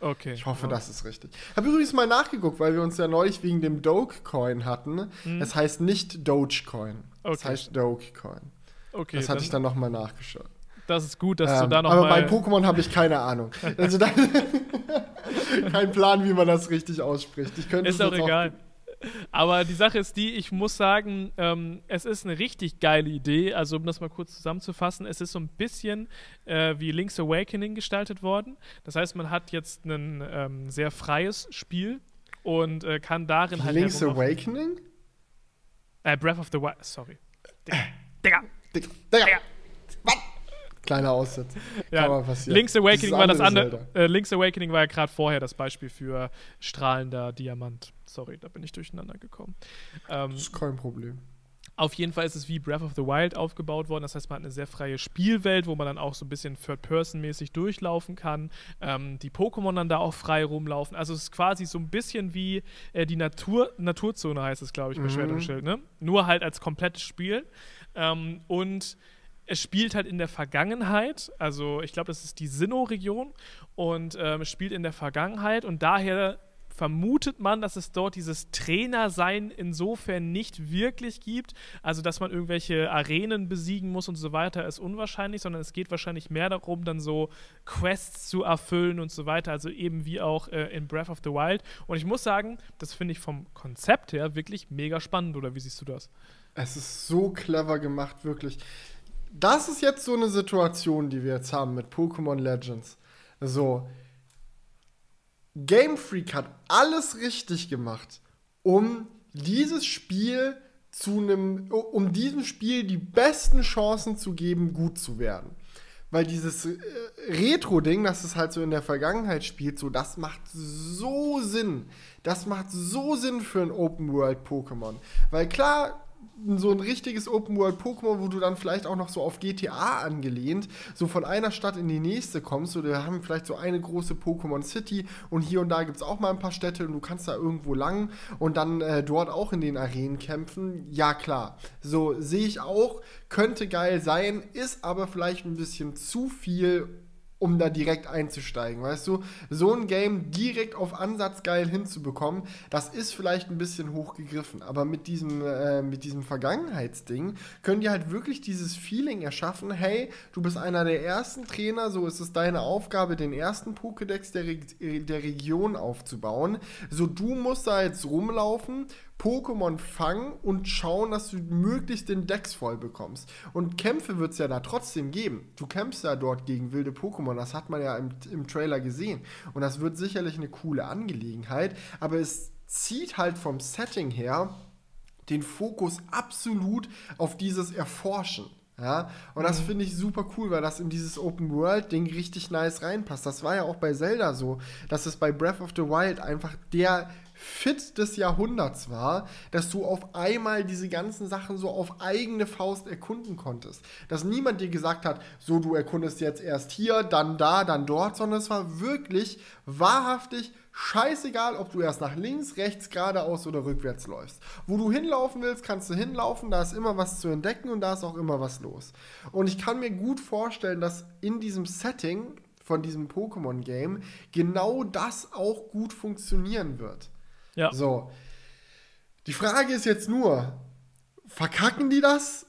Okay. Ich hoffe, ja. das ist richtig. Ich habe übrigens mal nachgeguckt, weil wir uns ja neulich wegen dem Dogecoin hatten. Mhm. Es heißt nicht Dogecoin. Okay. Es heißt Dogecoin. Okay. Das hatte ich dann nochmal nachgeschaut. Das ist gut, dass ähm, du da noch Aber bei Pokémon habe ich keine Ahnung. [LAUGHS] also da [LAUGHS] kein Plan, wie man das richtig ausspricht. Ich könnte ist auch egal. Auch aber die Sache ist die, ich muss sagen, ähm, es ist eine richtig geile Idee. Also, um das mal kurz zusammenzufassen, es ist so ein bisschen äh, wie Link's Awakening gestaltet worden. Das heißt, man hat jetzt ein ähm, sehr freies Spiel und äh, kann darin halt. Link's Awakening? Äh, Breath of the Wild, sorry. Digga. Digga. Digga. Digga. Was? Kleiner Aussetzer. Ja, Kann mal passieren. Link's Awakening war das andere. Äh, Link's Awakening war ja gerade vorher das Beispiel für strahlender Diamant. Sorry, da bin ich durcheinander gekommen. Ähm, das ist kein Problem. Auf jeden Fall ist es wie Breath of the Wild aufgebaut worden. Das heißt, man hat eine sehr freie Spielwelt, wo man dann auch so ein bisschen Third-Person-mäßig durchlaufen kann. Ähm, die Pokémon dann da auch frei rumlaufen. Also es ist quasi so ein bisschen wie äh, die Natur Naturzone heißt es, glaube ich, bei mhm. Schwert und Schild. Ne? Nur halt als komplettes Spiel. Ähm, und es spielt halt in der Vergangenheit, also ich glaube, das ist die Sinnoh-Region und ähm, spielt in der Vergangenheit und daher vermutet man, dass es dort dieses Trainersein insofern nicht wirklich gibt. Also, dass man irgendwelche Arenen besiegen muss und so weiter, ist unwahrscheinlich, sondern es geht wahrscheinlich mehr darum, dann so Quests zu erfüllen und so weiter. Also eben wie auch äh, in Breath of the Wild. Und ich muss sagen, das finde ich vom Konzept her wirklich mega spannend, oder wie siehst du das? Es ist so clever gemacht, wirklich das ist jetzt so eine Situation, die wir jetzt haben mit Pokémon Legends. So, Game Freak hat alles richtig gemacht, um dieses Spiel zu einem, um diesem Spiel die besten Chancen zu geben, gut zu werden. Weil dieses äh, Retro-Ding, das es halt so in der Vergangenheit spielt, so, das macht so Sinn. Das macht so Sinn für ein Open-World-Pokémon. Weil klar, so ein richtiges Open-World-Pokémon, wo du dann vielleicht auch noch so auf GTA angelehnt, so von einer Stadt in die nächste kommst. So, wir haben vielleicht so eine große Pokémon City und hier und da gibt es auch mal ein paar Städte und du kannst da irgendwo lang und dann äh, dort auch in den Arenen kämpfen. Ja, klar. So sehe ich auch, könnte geil sein, ist aber vielleicht ein bisschen zu viel um da direkt einzusteigen. Weißt du, so ein Game direkt auf Ansatz geil hinzubekommen, das ist vielleicht ein bisschen hochgegriffen. Aber mit diesem, äh, mit diesem Vergangenheitsding können die halt wirklich dieses Feeling erschaffen, hey, du bist einer der ersten Trainer, so ist es deine Aufgabe, den ersten Pokédex der, Re der Region aufzubauen. So, du musst da jetzt rumlaufen Pokémon fangen und schauen, dass du möglichst den Decks voll bekommst. Und Kämpfe wird es ja da trotzdem geben. Du kämpfst ja dort gegen wilde Pokémon, das hat man ja im, im Trailer gesehen. Und das wird sicherlich eine coole Angelegenheit, aber es zieht halt vom Setting her den Fokus absolut auf dieses Erforschen. Ja, und das mhm. finde ich super cool, weil das in dieses Open World Ding richtig nice reinpasst. Das war ja auch bei Zelda so, dass es bei Breath of the Wild einfach der Fit des Jahrhunderts war, dass du auf einmal diese ganzen Sachen so auf eigene Faust erkunden konntest. Dass niemand dir gesagt hat, so du erkundest jetzt erst hier, dann da, dann dort, sondern es war wirklich wahrhaftig scheißegal, ob du erst nach links, rechts, geradeaus oder rückwärts läufst. Wo du hinlaufen willst, kannst du hinlaufen, da ist immer was zu entdecken und da ist auch immer was los. Und ich kann mir gut vorstellen, dass in diesem Setting von diesem Pokémon-Game genau das auch gut funktionieren wird. Ja. So. Die Frage ist jetzt nur, verkacken die das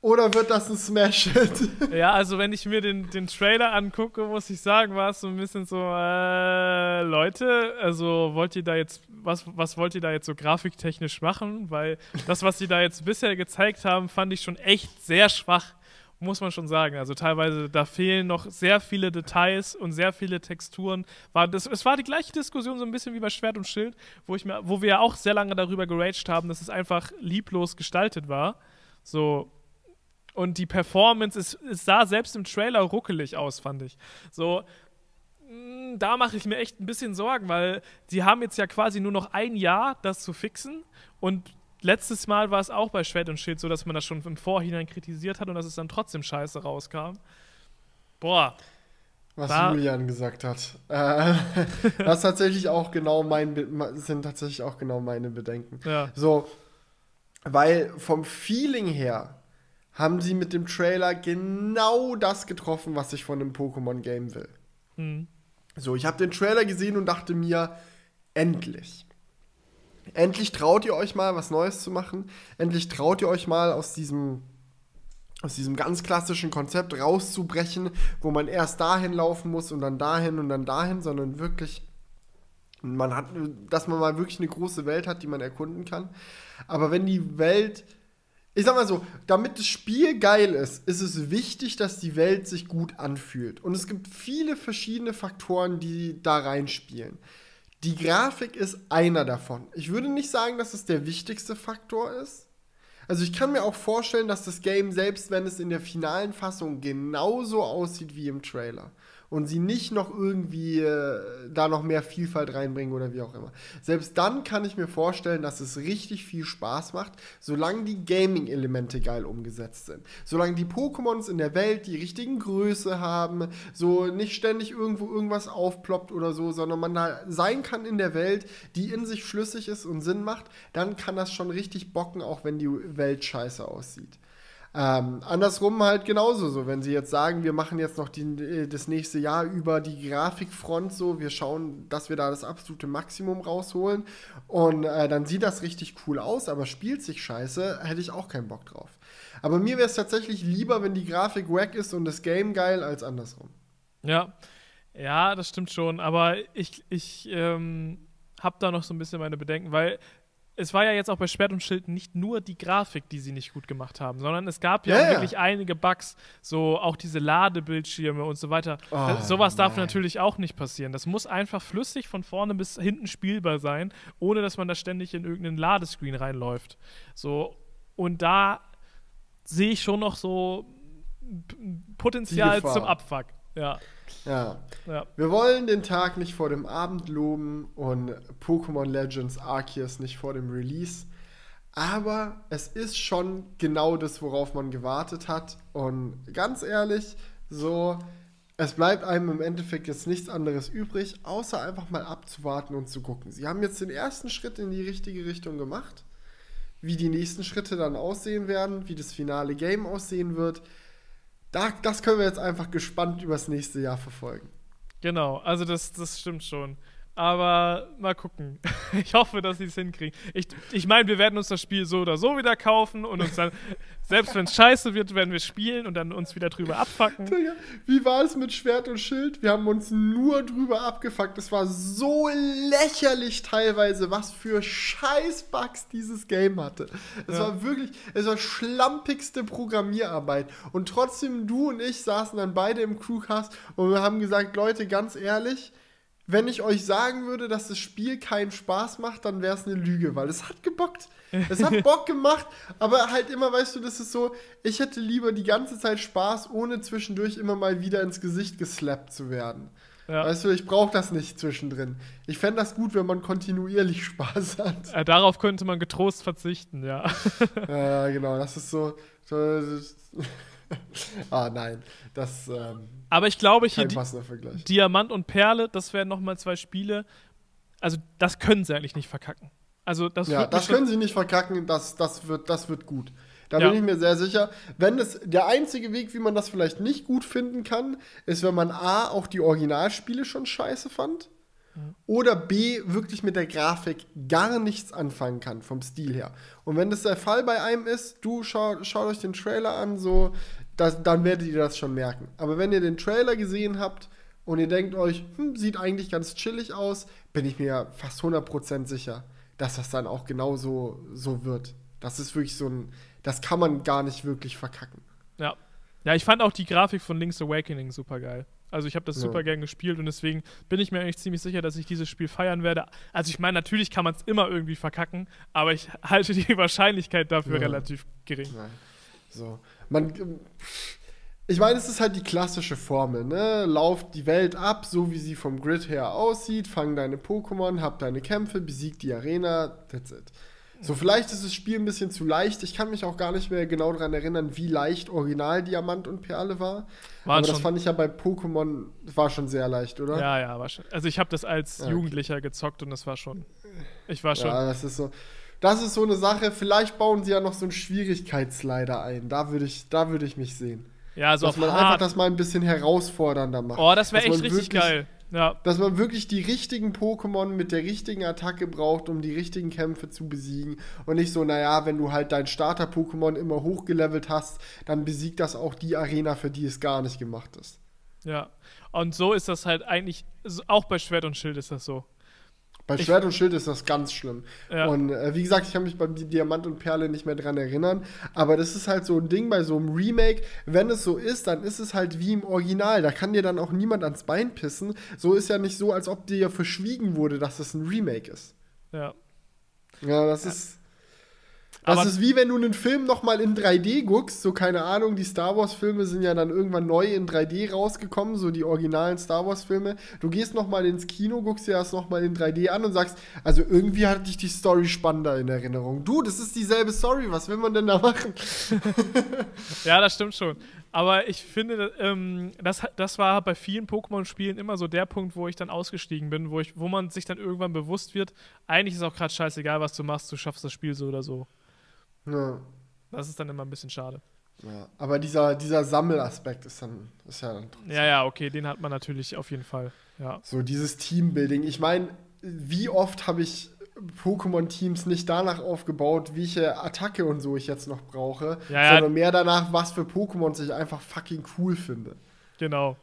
oder wird das ein Smash-Hit? [LAUGHS] Ja, also wenn ich mir den, den Trailer angucke, muss ich sagen, war es so ein bisschen so, äh, Leute, also wollt ihr da jetzt, was, was wollt ihr da jetzt so grafiktechnisch machen? Weil das, was sie da jetzt bisher gezeigt haben, fand ich schon echt sehr schwach muss man schon sagen. Also teilweise, da fehlen noch sehr viele Details und sehr viele Texturen. War das, es war die gleiche Diskussion so ein bisschen wie bei Schwert und Schild, wo, ich mir, wo wir ja auch sehr lange darüber geraged haben, dass es einfach lieblos gestaltet war. So. Und die Performance, es, es sah selbst im Trailer ruckelig aus, fand ich. So, mm, da mache ich mir echt ein bisschen Sorgen, weil sie haben jetzt ja quasi nur noch ein Jahr, das zu fixen. Und letztes Mal war es auch bei Schwert und Schild so, dass man das schon im Vorhinein kritisiert hat und dass es dann trotzdem scheiße rauskam. Boah. Was da Julian gesagt hat. Äh, [LAUGHS] das tatsächlich auch genau mein sind tatsächlich auch genau meine Bedenken. Ja. So, weil vom Feeling her haben sie mit dem Trailer genau das getroffen, was ich von einem Pokémon-Game will. Mhm. So, ich habe den Trailer gesehen und dachte mir, endlich. Endlich traut ihr euch mal, was Neues zu machen. Endlich traut ihr euch mal aus diesem aus diesem ganz klassischen Konzept rauszubrechen, wo man erst dahin laufen muss und dann dahin und dann dahin, sondern wirklich man hat, dass man mal wirklich eine große Welt hat, die man erkunden kann. Aber wenn die Welt, ich sag mal so, damit das Spiel geil ist, ist es wichtig, dass die Welt sich gut anfühlt. Und es gibt viele verschiedene Faktoren, die da reinspielen. Die Grafik ist einer davon. Ich würde nicht sagen, dass es der wichtigste Faktor ist. Also ich kann mir auch vorstellen, dass das Game, selbst wenn es in der finalen Fassung genauso aussieht wie im Trailer, und sie nicht noch irgendwie äh, da noch mehr Vielfalt reinbringen oder wie auch immer. Selbst dann kann ich mir vorstellen, dass es richtig viel Spaß macht, solange die Gaming-Elemente geil umgesetzt sind. Solange die Pokémons in der Welt die richtigen Größe haben, so nicht ständig irgendwo irgendwas aufploppt oder so, sondern man da sein kann in der Welt, die in sich schlüssig ist und Sinn macht, dann kann das schon richtig bocken, auch wenn die Welt scheiße aussieht. Ähm, andersrum halt genauso so, wenn sie jetzt sagen, wir machen jetzt noch die, äh, das nächste Jahr über die Grafikfront so, wir schauen, dass wir da das absolute Maximum rausholen und äh, dann sieht das richtig cool aus, aber spielt sich scheiße, hätte ich auch keinen Bock drauf. Aber mir wäre es tatsächlich lieber, wenn die Grafik wack ist und das Game geil, als andersrum. Ja, ja, das stimmt schon, aber ich, ich ähm, habe da noch so ein bisschen meine Bedenken, weil es war ja jetzt auch bei Schwert und Schild nicht nur die Grafik, die sie nicht gut gemacht haben, sondern es gab ja, ja, wirklich einige Bugs, so auch diese Ladebildschirme und so weiter. Oh, das, sowas nein. darf natürlich auch nicht passieren. Das muss einfach flüssig von vorne bis hinten spielbar sein, ohne dass man da ständig in irgendeinen Ladescreen reinläuft. So und da sehe ich schon noch so Potenzial zum Abfuck. Ja. Ja. Ja. Wir wollen den Tag nicht vor dem Abend loben und Pokémon Legends Arceus nicht vor dem Release. Aber es ist schon genau das, worauf man gewartet hat. Und ganz ehrlich, so, es bleibt einem im Endeffekt jetzt nichts anderes übrig, außer einfach mal abzuwarten und zu gucken. Sie haben jetzt den ersten Schritt in die richtige Richtung gemacht. Wie die nächsten Schritte dann aussehen werden, wie das finale Game aussehen wird, da, das können wir jetzt einfach gespannt übers nächste Jahr verfolgen. Genau, also das, das stimmt schon. Aber mal gucken. [LAUGHS] Ich hoffe, dass sie es hinkriegen. Ich, ich meine, wir werden uns das Spiel so oder so wieder kaufen und uns dann, [LAUGHS] selbst wenn es scheiße wird, werden wir spielen und dann uns wieder drüber abfacken. Wie war es mit Schwert und Schild? Wir haben uns nur drüber abgefuckt. Es war so lächerlich teilweise, was für Scheißbugs dieses Game hatte. Es ja. war wirklich, es war schlampigste Programmierarbeit. Und trotzdem, du und ich saßen dann beide im Crewcast und wir haben gesagt, Leute, ganz ehrlich, wenn ich euch sagen würde, dass das Spiel keinen Spaß macht, dann wäre es eine Lüge, weil es hat gebockt. Es hat [LAUGHS] Bock gemacht, aber halt immer, weißt du, das ist so, ich hätte lieber die ganze Zeit Spaß, ohne zwischendurch immer mal wieder ins Gesicht geslappt zu werden. Ja. Weißt du, ich brauche das nicht zwischendrin. Ich fände das gut, wenn man kontinuierlich [LAUGHS] Spaß hat. Äh, darauf könnte man getrost verzichten, ja. [LAUGHS] Ja, genau, das ist so. ah, nein. Das. Ähm, Aber ich glaube, hier Di Diamant und Perle, das wären nochmal zwei Spiele. Also, das können sie eigentlich nicht verkacken. Also, das ja, das können sie nicht verkacken, das, das, wird, das wird gut. Da ja. bin ich mir sehr sicher. Wenn es der einzige Weg, wie man das vielleicht nicht gut finden kann, ist, wenn man A, auch die Originalspiele schon scheiße fand. Oder B, wirklich mit der Grafik gar nichts anfangen kann, vom Stil her. Und wenn das der Fall bei einem ist, du schau, schaut euch den Trailer an, so, das, dann werdet ihr das schon merken. Aber wenn ihr den Trailer gesehen habt und ihr denkt euch, hm, sieht eigentlich ganz chillig aus, bin ich mir fast 100% sicher, dass das dann auch genauso so wird. Das ist wirklich so ein, das kann man gar nicht wirklich verkacken. Ja. Ja, ich fand auch die Grafik von Link's Awakening super geil. Also ich habe das ja. super gern gespielt und deswegen bin ich mir eigentlich ziemlich sicher, dass ich dieses Spiel feiern werde. Also ich meine, natürlich kann man es immer irgendwie verkacken, aber ich [LAUGHS] halte die Wahrscheinlichkeit dafür ja. relativ gering. Nein. So. Man, ich meine, es ist halt die klassische Formel, ne? Lauf die Welt ab, so wie sie vom Grid her aussieht, fang deine Pokémon, hab deine Kämpfe, besieg die Arena, that's it. So, vielleicht ist das Spiel ein bisschen zu leicht. Ich kann mich auch gar nicht mehr genau daran erinnern, wie leicht Original Diamant und Perle war. War Aber das fand ich ja bei Pokémon, war schon sehr leicht, oder? Ja, ja, war schon. Also ich habe das als okay. Jugendlicher gezockt und das war schon. Ich war schon. Ja, das ist so. Das ist so eine Sache. Vielleicht bauen sie ja noch so einen Schwierigkeitsleiter ein. Da würde ich, da ich mich sehen. Ja, so Dass man hart. einfach das mal ein bisschen herausfordernder macht. Oh, das wäre echt richtig geil. Ja. Dass man wirklich die richtigen Pokémon mit der richtigen Attacke braucht, um die richtigen Kämpfe zu besiegen. Und nicht so, naja, wenn du halt dein Starter-Pokémon immer hochgelevelt hast, dann besiegt das auch die Arena, für die es gar nicht gemacht ist. Ja. Und so ist das halt eigentlich, auch bei Schwert und Schild ist das so. Bei Schwert und Schild ist das ganz schlimm. Ja. Und äh, wie gesagt, ich kann mich bei Diamant und Perle nicht mehr dran erinnern. Aber das ist halt so ein Ding bei so einem Remake. Wenn es so ist, dann ist es halt wie im Original. Da kann dir dann auch niemand ans Bein pissen. So ist ja nicht so, als ob dir verschwiegen wurde, dass es ein Remake ist. Ja. Ja, das ja. ist. Das aber ist wie wenn du einen Film nochmal in 3D guckst, so keine Ahnung, die Star Wars-Filme sind ja dann irgendwann neu in 3D rausgekommen, so die originalen Star Wars-Filme. Du gehst nochmal ins Kino, guckst dir das nochmal in 3D an und sagst, also irgendwie hatte ich die Story spannender in Erinnerung. Du, das ist dieselbe Story, was will man denn da machen? [LAUGHS] ja, das stimmt schon. Aber ich finde, ähm, das, das war bei vielen Pokémon-Spielen immer so der Punkt, wo ich dann ausgestiegen bin, wo, ich, wo man sich dann irgendwann bewusst wird, eigentlich ist auch gerade scheißegal, was du machst, du schaffst das Spiel so oder so. Ja. Das ist dann immer ein bisschen schade. Ja, aber dieser, dieser Sammelaspekt ist dann ist ja dann Ja, ja, okay, den hat man natürlich auf jeden Fall. Ja. So dieses Teambuilding. Ich meine, wie oft habe ich Pokémon-Teams nicht danach aufgebaut, welche Attacke und so ich jetzt noch brauche, ja, sondern mehr danach, was für Pokémon ich einfach fucking cool finde. Genau.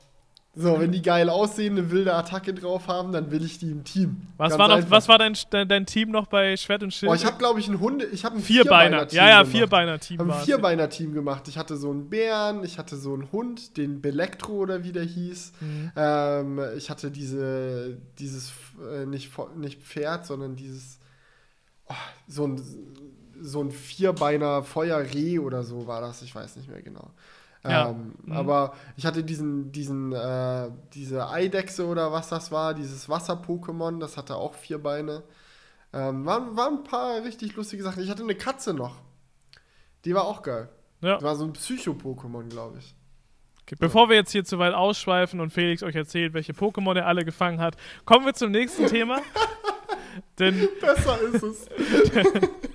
So, wenn die geil aussehende wilde Attacke drauf haben, dann will ich die im Team. Was war, noch, was war dein, dein, dein, Team noch bei Schwert und Schild? Oh, ich habe, glaube ich, ein Hunde, ich habe ein Vierbeiner. Vierbeiner ja, ja, Vierbeiner-Team. Ich habe ein Vierbeiner-Team gemacht. Ich hatte so einen Bären, ich hatte so einen Hund, den Belektro oder wie der hieß. Mhm. Ähm, ich hatte diese, dieses, äh, nicht, nicht Pferd, sondern dieses, oh, so ein, so ein Vierbeiner Feuerreh oder so war das. Ich weiß nicht mehr genau. Ja. Ähm, mhm. Aber ich hatte diesen, diesen, äh, diese Eidechse oder was das war, dieses Wasser-Pokémon, das hatte auch vier Beine. Ähm, waren, waren ein paar richtig lustige Sachen. Ich hatte eine Katze noch. Die war auch geil. Ja. Das war so ein Psycho-Pokémon, glaube ich. Okay, bevor wir jetzt hier zu weit ausschweifen und Felix euch erzählt, welche Pokémon er alle gefangen hat, kommen wir zum nächsten Thema. [LAUGHS] denn Besser ist es. [LAUGHS]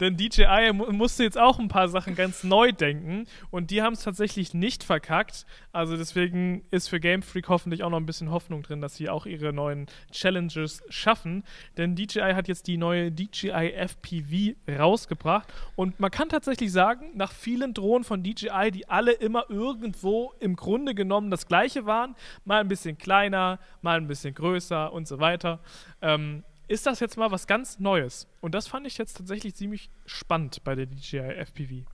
denn DJI mu musste jetzt auch ein paar Sachen ganz neu denken und die haben es tatsächlich nicht verkackt. Also deswegen ist für Game Freak hoffentlich auch noch ein bisschen Hoffnung drin, dass sie auch ihre neuen Challenges schaffen. Denn DJI hat jetzt die neue DJI FPV rausgebracht und man kann tatsächlich sagen, nach vielen Drohnen von DJI, die alle immer irgendwo im Grunde genommen das gleiche waren, mal ein bisschen kleiner, mal ein bisschen größer und so weiter, ähm, ist das jetzt mal was ganz Neues. Und das fand ich jetzt tatsächlich ziemlich spannend bei der DJI FPV.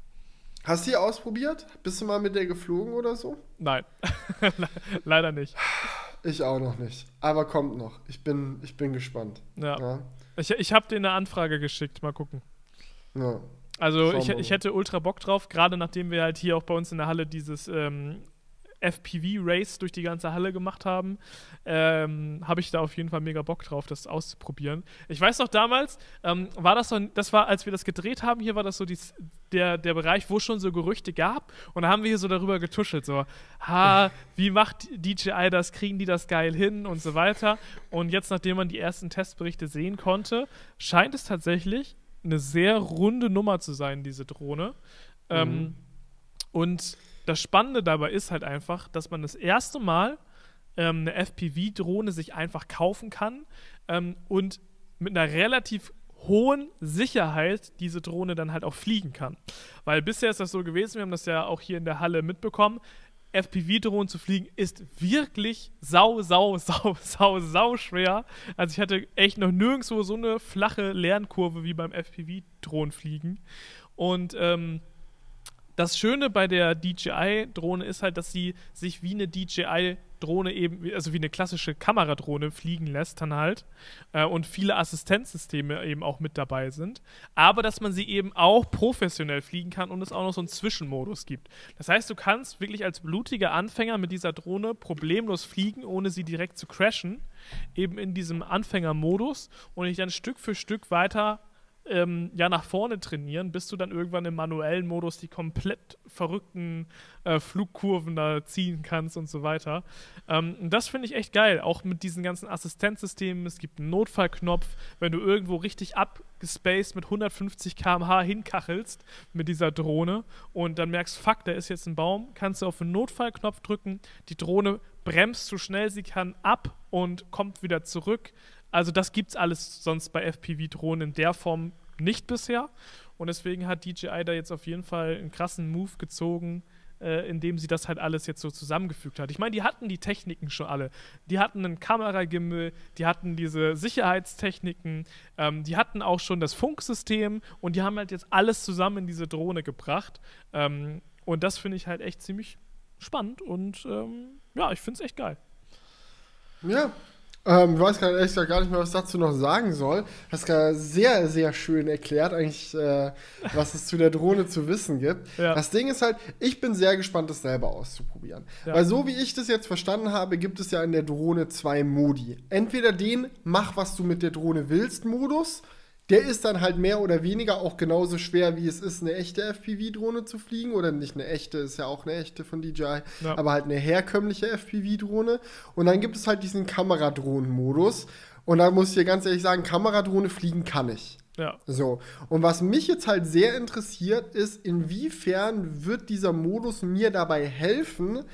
Hast du die ausprobiert? Bist du mal mit der geflogen oder so? Nein, [LAUGHS] leider nicht. Ich auch noch nicht. Aber kommt noch. Ich bin, ich bin gespannt. Ja. ja. Ich, ich habe dir eine Anfrage geschickt. Mal gucken. Ja. Also ich, ich hätte ultra Bock drauf, gerade nachdem wir halt hier auch bei uns in der Halle dieses ähm, FPV-Race durch die ganze Halle gemacht haben, ähm, habe ich da auf jeden Fall mega Bock drauf, das auszuprobieren. Ich weiß noch damals, ähm, war das so, das war, als wir das gedreht haben, hier war das so dies, der, der Bereich, wo es schon so Gerüchte gab und da haben wir hier so darüber getuschelt, so, ha, [LAUGHS] wie macht DJI das, kriegen die das geil hin und so weiter. Und jetzt, nachdem man die ersten Testberichte sehen konnte, scheint es tatsächlich eine sehr runde Nummer zu sein, diese Drohne. Ähm, mhm. Ähm, und das Spannende dabei ist halt einfach, dass man das erste Mal ähm, eine FPV-Drohne sich einfach kaufen kann ähm, und mit einer relativ hohen Sicherheit diese Drohne dann halt auch fliegen kann. Weil bisher ist das so gewesen, wir haben das ja auch hier in der Halle mitbekommen, FPV-Drohnen zu fliegen ist wirklich sau, sau, [LAUGHS] sau, sau, sau schwer. Also ich hatte echt noch nirgendwo so eine flache Lernkurve wie beim FPV-Drohnenfliegen. Und ähm, das Schöne bei der DJI-Drohne ist halt, dass sie sich wie eine DJI-Drohne eben, also wie eine klassische Kameradrohne fliegen lässt dann halt äh, und viele Assistenzsysteme eben auch mit dabei sind, aber dass man sie eben auch professionell fliegen kann und es auch noch so einen Zwischenmodus gibt. Das heißt, du kannst wirklich als blutiger Anfänger mit dieser Drohne problemlos fliegen, ohne sie direkt zu crashen, eben in diesem Anfängermodus und dich dann Stück für Stück weiter ähm, ja nach vorne trainieren, bis du dann irgendwann im manuellen Modus die komplett verrückten äh, Flugkurven da ziehen kannst und so weiter. Ähm, das finde ich echt geil, auch mit diesen ganzen Assistenzsystemen. Es gibt einen Notfallknopf, wenn du irgendwo richtig abgespaced mit 150 km/h hinkachelst mit dieser Drohne und dann merkst, fuck, da ist jetzt ein Baum, kannst du auf den Notfallknopf drücken, die Drohne bremst so schnell sie kann ab und kommt wieder zurück. Also das gibt es alles sonst bei FPV-Drohnen in der Form nicht bisher. Und deswegen hat DJI da jetzt auf jeden Fall einen krassen Move gezogen, äh, indem sie das halt alles jetzt so zusammengefügt hat. Ich meine, die hatten die Techniken schon alle. Die hatten einen Kameragimmel, die hatten diese Sicherheitstechniken, ähm, die hatten auch schon das Funksystem und die haben halt jetzt alles zusammen in diese Drohne gebracht. Ähm, und das finde ich halt echt ziemlich spannend und ähm, ja, ich finde es echt geil. Ja, ähm, ich weiß gar, ehrlich gar nicht mehr, was ich dazu noch sagen soll. Du hast gerade sehr, sehr schön erklärt, eigentlich, äh, was es zu der Drohne zu wissen gibt. Ja. Das Ding ist halt, ich bin sehr gespannt, das selber auszuprobieren. Ja. Weil so wie ich das jetzt verstanden habe, gibt es ja in der Drohne zwei Modi. Entweder den Mach, was du mit der Drohne willst, Modus der ist dann halt mehr oder weniger auch genauso schwer, wie es ist, eine echte FPV-Drohne zu fliegen. Oder nicht eine echte, ist ja auch eine echte von DJI, ja. aber halt eine herkömmliche FPV-Drohne. Und dann gibt es halt diesen Kameradrohnen-Modus. Und da muss ich dir ganz ehrlich sagen, Kameradrohne fliegen kann ich. Ja. So. Und was mich jetzt halt sehr interessiert, ist, inwiefern wird dieser Modus mir dabei helfen,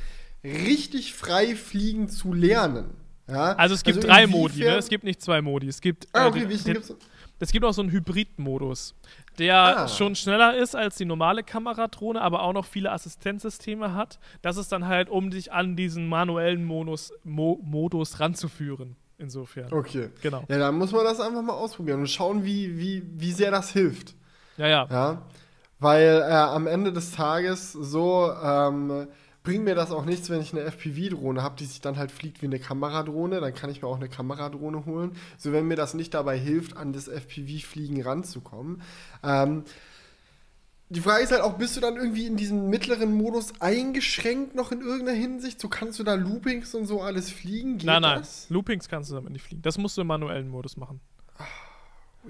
richtig frei fliegen zu lernen. Ja? Also es gibt also drei Modi, ne? Es gibt nicht zwei Modi. Es gibt. Ah, okay, äh, wie gibt's? Es gibt auch so einen Hybrid-Modus, der ah. schon schneller ist als die normale Kameradrohne, aber auch noch viele Assistenzsysteme hat. Das ist dann halt, um dich an diesen manuellen Modus, Mo Modus ranzuführen. Insofern. Okay. Genau. Ja, dann muss man das einfach mal ausprobieren und schauen, wie, wie, wie sehr das hilft. Ja, ja. ja? Weil äh, am Ende des Tages so. Ähm, bringt mir das auch nichts, wenn ich eine FPV-Drohne habe, die sich dann halt fliegt wie eine Kameradrohne. Dann kann ich mir auch eine Kameradrohne holen. So, wenn mir das nicht dabei hilft, an das FPV-Fliegen ranzukommen. Ähm, die Frage ist halt auch, bist du dann irgendwie in diesem mittleren Modus eingeschränkt noch in irgendeiner Hinsicht? So kannst du da Loopings und so alles fliegen? Geht nein, nein. Das? Loopings kannst du damit nicht fliegen. Das musst du im manuellen Modus machen. Oh,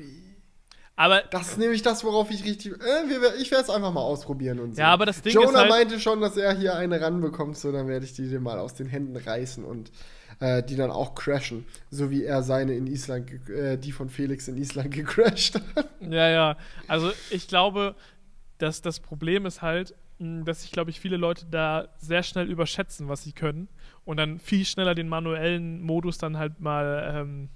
Aber Das ist nämlich das, worauf ich richtig. Äh, ich werde es einfach mal ausprobieren und so. Ja, aber das Ding Jonah ist halt- meinte schon, dass er hier eine ranbekommt, so dann werde ich die dir mal aus den Händen reißen und äh, die dann auch crashen. So wie er seine in Island, äh, die von Felix in Island [LAUGHS] gecrashed hat. Ja, ja. Also ich glaube, dass das Problem ist halt, mh, dass sich, glaube ich, viele Leute da sehr schnell überschätzen, was sie können und dann viel schneller den manuellen Modus dann halt mal ähm,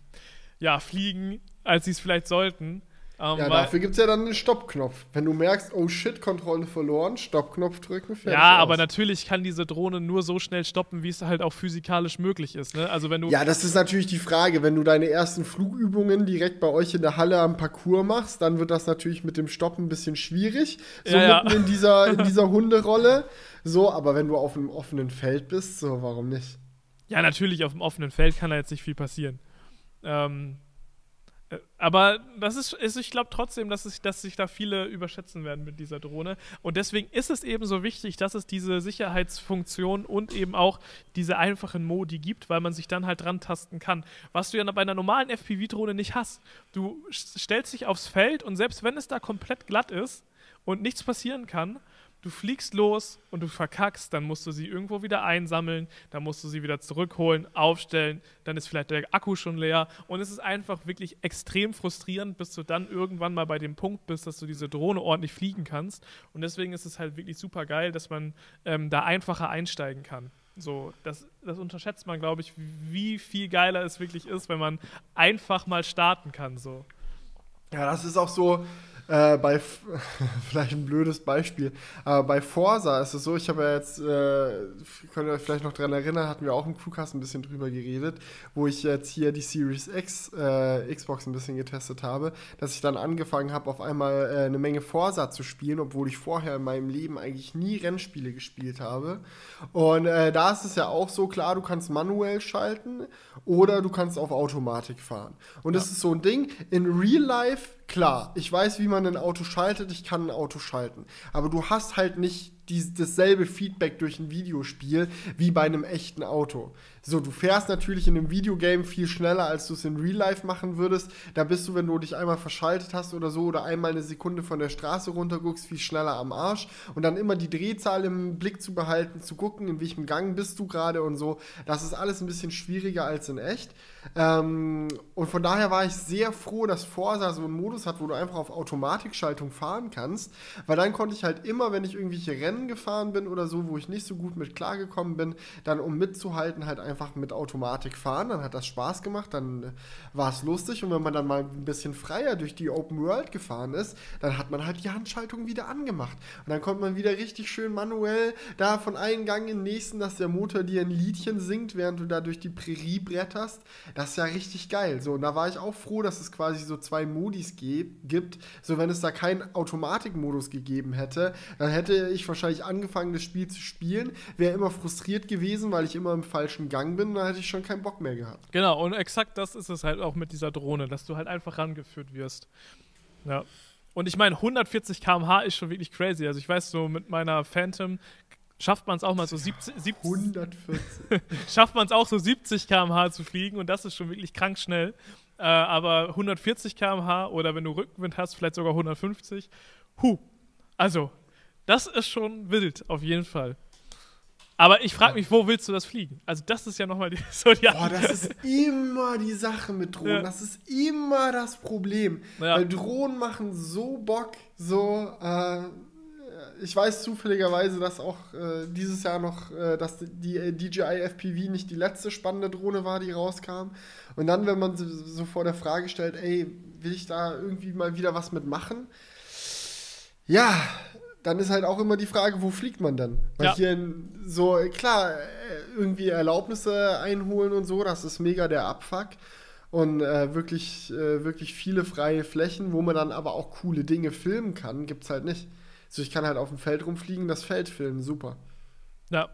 ja, fliegen, als sie es vielleicht sollten. Ähm, Ja, dafür gibt es ja dann einen Stoppknopf. Wenn du merkst, oh shit, Kontrolle verloren, Stoppknopf drücken, fertig. ja, aus. aber natürlich kann diese Drohne nur so schnell stoppen, wie es halt auch physikalisch möglich ist. Ne? Also wenn du Ja, das ist natürlich die Frage. Wenn du deine ersten Flugübungen direkt bei euch in der Halle am Parcours machst, dann wird das natürlich mit dem Stoppen ein bisschen schwierig. So Ja, ja. mitten in dieser, in [LAUGHS] dieser Hunderolle. So, aber wenn du auf einem offenen Feld bist, so, warum nicht? Ja, natürlich, auf dem offenen Feld kann da jetzt nicht viel passieren. Ähm, äh, aber das ist, ist ich glaube trotzdem, dass, es, dass sich da viele überschätzen werden mit dieser Drohne. Und deswegen ist es eben so wichtig, dass es diese Sicherheitsfunktion und eben auch diese einfachen Modi gibt, weil man sich dann halt dran tasten kann. Was du ja bei einer normalen FPV-Drohne nicht hast. Du st- stellst dich aufs Feld und selbst wenn es da komplett glatt ist und nichts passieren kann, du fliegst los und du verkackst, dann musst du sie irgendwo wieder einsammeln, dann musst du sie wieder zurückholen, aufstellen, dann ist vielleicht der Akku schon leer und es ist einfach wirklich extrem frustrierend, bis du dann irgendwann mal bei dem Punkt bist, dass du diese Drohne ordentlich fliegen kannst und deswegen ist es halt wirklich super geil, dass man ähm, da einfacher einsteigen kann. So, das, das unterschätzt man, glaube ich, wie viel geiler es wirklich ist, wenn man einfach mal starten kann. So. Ja, das ist auch so äh, bei, [LAUGHS] vielleicht ein blödes Beispiel, aber bei Forsa ist es so, ich habe ja jetzt, äh, könnt ihr euch vielleicht noch dran erinnern, hatten wir auch im Crewcast ein bisschen drüber geredet, wo ich jetzt hier die Series X äh, Xbox ein bisschen getestet habe, dass ich dann angefangen habe, auf einmal äh, eine Menge Forsa zu spielen, obwohl ich vorher in meinem Leben eigentlich nie Rennspiele gespielt habe. Und äh, da ist es ja auch so, klar, du kannst manuell schalten oder du kannst auf Automatik fahren. Und das ist so ein Ding, in Real Life, klar, ich weiß, wie man ein Auto schaltet, ich kann ein Auto schalten. Aber du hast halt nicht dies, dasselbe Feedback durch ein Videospiel wie bei einem echten Auto. So, du fährst natürlich in einem Videogame viel schneller, als du es in Real Life machen würdest. Da bist du, wenn du dich einmal verschaltet hast oder so oder einmal eine Sekunde von der Straße runterguckst, viel schneller am Arsch. Und dann immer die Drehzahl im Blick zu behalten, zu gucken, in welchem Gang bist du gerade und so. Das ist alles ein bisschen schwieriger als in echt. Ähm, und von daher war ich sehr froh, dass Forsa so einen Modus hat, wo du einfach auf Automatikschaltung fahren kannst. Weil dann konnte ich halt immer, wenn ich irgendwelche Rennen gefahren bin oder so, wo ich nicht so gut mit klargekommen bin, dann um mitzuhalten, halt einfach mit Automatik fahren. Dann hat das Spaß gemacht, dann äh, war es lustig. Und wenn man dann mal ein bisschen freier durch die Open World gefahren ist, dann hat man halt die Handschaltung wieder angemacht. Und dann konnte man wieder richtig schön manuell da von einem Gang in den nächsten, dass der Motor dir ein Liedchen singt, während du da durch die Prärie bretterst. Das ist ja richtig geil. So, und da war ich auch froh, dass es quasi so zwei Modis gibt. So, wenn es da keinen Automatikmodus gegeben hätte, dann hätte ich wahrscheinlich angefangen, das Spiel zu spielen, wäre immer frustriert gewesen, weil ich immer im falschen Gang bin, dann hätte ich schon keinen Bock mehr gehabt. Genau, und exakt das ist es halt auch mit dieser Drohne, dass du halt einfach rangeführt wirst. Ja. Und ich meine, 140 km/h ist schon wirklich crazy. Also ich weiß, so mit meiner Phantom schafft man es auch mal so 70, 70 140. schafft man es auch so 70 km/h zu fliegen und das ist schon wirklich krank schnell. Äh, aber 140 km/h oder wenn du Rückenwind hast, vielleicht sogar 150. Huh. Also, das ist schon wild, auf jeden Fall. Aber ich frage mich, wo willst du das fliegen? Also, das ist ja nochmal die, [LAUGHS] so die Boah, das ist immer die Sache mit Drohnen. Ja. Das ist immer das Problem. Ja. Weil Drohnen machen so Bock, so, äh, ich weiß zufälligerweise, dass auch äh, dieses Jahr noch, äh, dass die äh, DJI FPV nicht die letzte spannende Drohne war, die rauskam. Und dann, wenn man so, so vor der Frage stellt, ey, will ich da irgendwie mal wieder was mitmachen? Ja, dann ist halt auch immer die Frage, wo fliegt man dann? Weil Ja. hier so, klar, äh, irgendwie Erlaubnisse einholen und so, das ist mega der Abfuck. Und äh, wirklich, äh, wirklich viele freie Flächen, wo man dann aber auch coole Dinge filmen kann, gibt's halt nicht. So, ich kann halt auf dem Feld rumfliegen, das Feld filmen, super. Ja,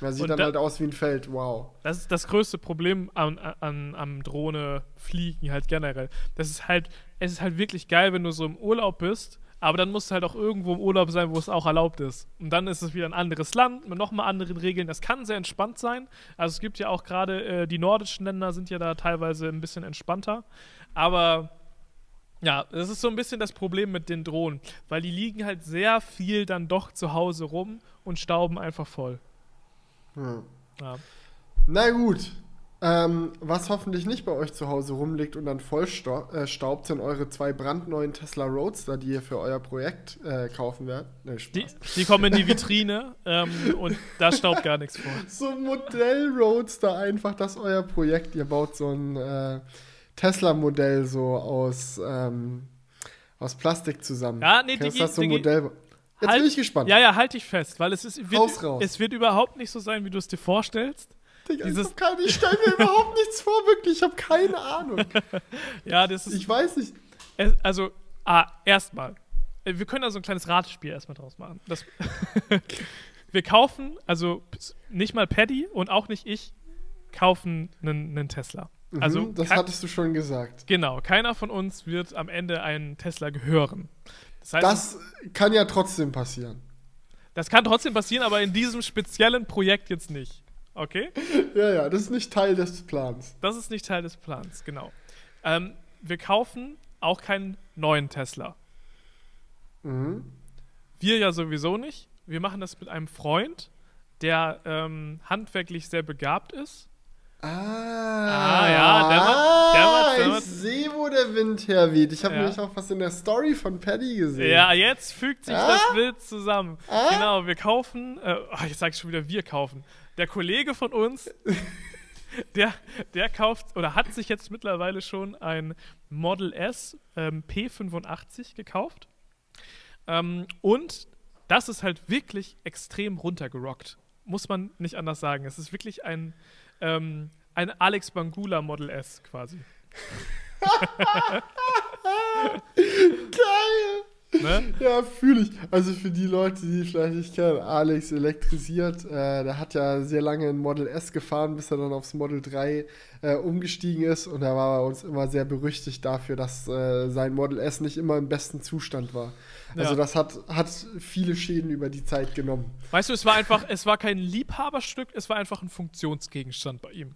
Man sieht Und dann da- halt aus wie ein Feld, wow. das ist das größte Problem an, an, am Drohne-Fliegen halt generell. Das ist halt, es ist halt wirklich geil, wenn du so im Urlaub bist, aber dann musst du halt auch irgendwo im Urlaub sein, wo es auch erlaubt ist. Und dann ist es wieder ein anderes Land mit nochmal anderen Regeln. Das kann sehr entspannt sein. Also es gibt ja auch gerade, äh, die nordischen Länder sind ja da teilweise ein bisschen entspannter. Aber Ja, das ist so ein bisschen das Problem mit den Drohnen, weil die liegen halt sehr viel dann doch zu Hause rum und stauben einfach voll. Ja. Ja. Na gut. Ähm, was hoffentlich nicht bei euch zu Hause rumliegt und dann voll sta äh, staubt, sind eure zwei brandneuen Tesla Roadster, die ihr für euer Projekt äh, kaufen werdet. Nee, Die, die kommen in die Vitrine ähm, und da staubt gar nichts vor. So ein Modell Roadster einfach, das ist euer Projekt. Ihr baut so ein äh, Tesla-Modell so aus, ähm, aus Plastik zusammen. Ja, nee, Kennst Digi, das so ein Modell? Jetzt Halt- bin ich gespannt. Ja, ja, halt dich fest, weil es, ist, wird, es wird überhaupt nicht so sein, wie du es dir vorstellst. Digga, dieses- ich, keine, ich stelle mir überhaupt nichts vor, wirklich. Ich habe keine Ahnung. [LAUGHS] Ja, das ist. Ich weiß nicht. Es, also, ah, erstmal. Wir können da so ein kleines Ratespiel erstmal draus machen. Das, [LAUGHS] wir kaufen, also nicht mal Paddy und auch nicht ich kaufen einen, einen Tesla. Also, mhm, das kein- hattest du schon gesagt. genau, keiner von uns wird am Ende einen Tesla gehören. Das heißt, Das kann ja trotzdem passieren. das kann trotzdem passieren, aber in diesem speziellen Projekt jetzt nicht. Okay? [LAUGHS] Ja, ja, das ist nicht Teil des Plans. Das ist nicht Teil des Plans, genau. Ähm, wir kaufen auch keinen neuen Tesla. Mhm. Wir ja sowieso nicht. Wir machen das mit einem Freund, der ähm, handwerklich sehr begabt ist. Ah, ja, dämmert- dämmert- ich dämmert. sehe, wo der Wind herweht. Ich habe Ja. nämlich auch was in der Story von Paddy gesehen. Ja, jetzt fügt sich Ah? das Bild zusammen. Ah? Genau, wir kaufen, äh, sag ich schon wieder, wir kaufen. Der Kollege von uns, der, der kauft oder hat sich jetzt mittlerweile schon ein Model S ähm, P85 gekauft. Ähm, und das ist halt wirklich extrem runtergerockt. Muss man nicht anders sagen. Es ist wirklich ein, ähm, ein Alex Bangula Model S quasi. [LAUGHS] Geil! Ne? [LAUGHS] Ja, fühle ich. Also für die Leute, die vielleicht nicht kennen, Alex elektrisiert, äh, der hat ja sehr lange ein Model S gefahren, bis er dann aufs Model 3 äh, umgestiegen ist. Und er war bei uns immer sehr berüchtigt dafür, dass äh, sein Model S nicht immer im besten Zustand war. Also Ja. das hat, hat viele Schäden über die Zeit genommen. Weißt du, es war einfach, es war kein Liebhaberstück, es war einfach ein Funktionsgegenstand bei ihm.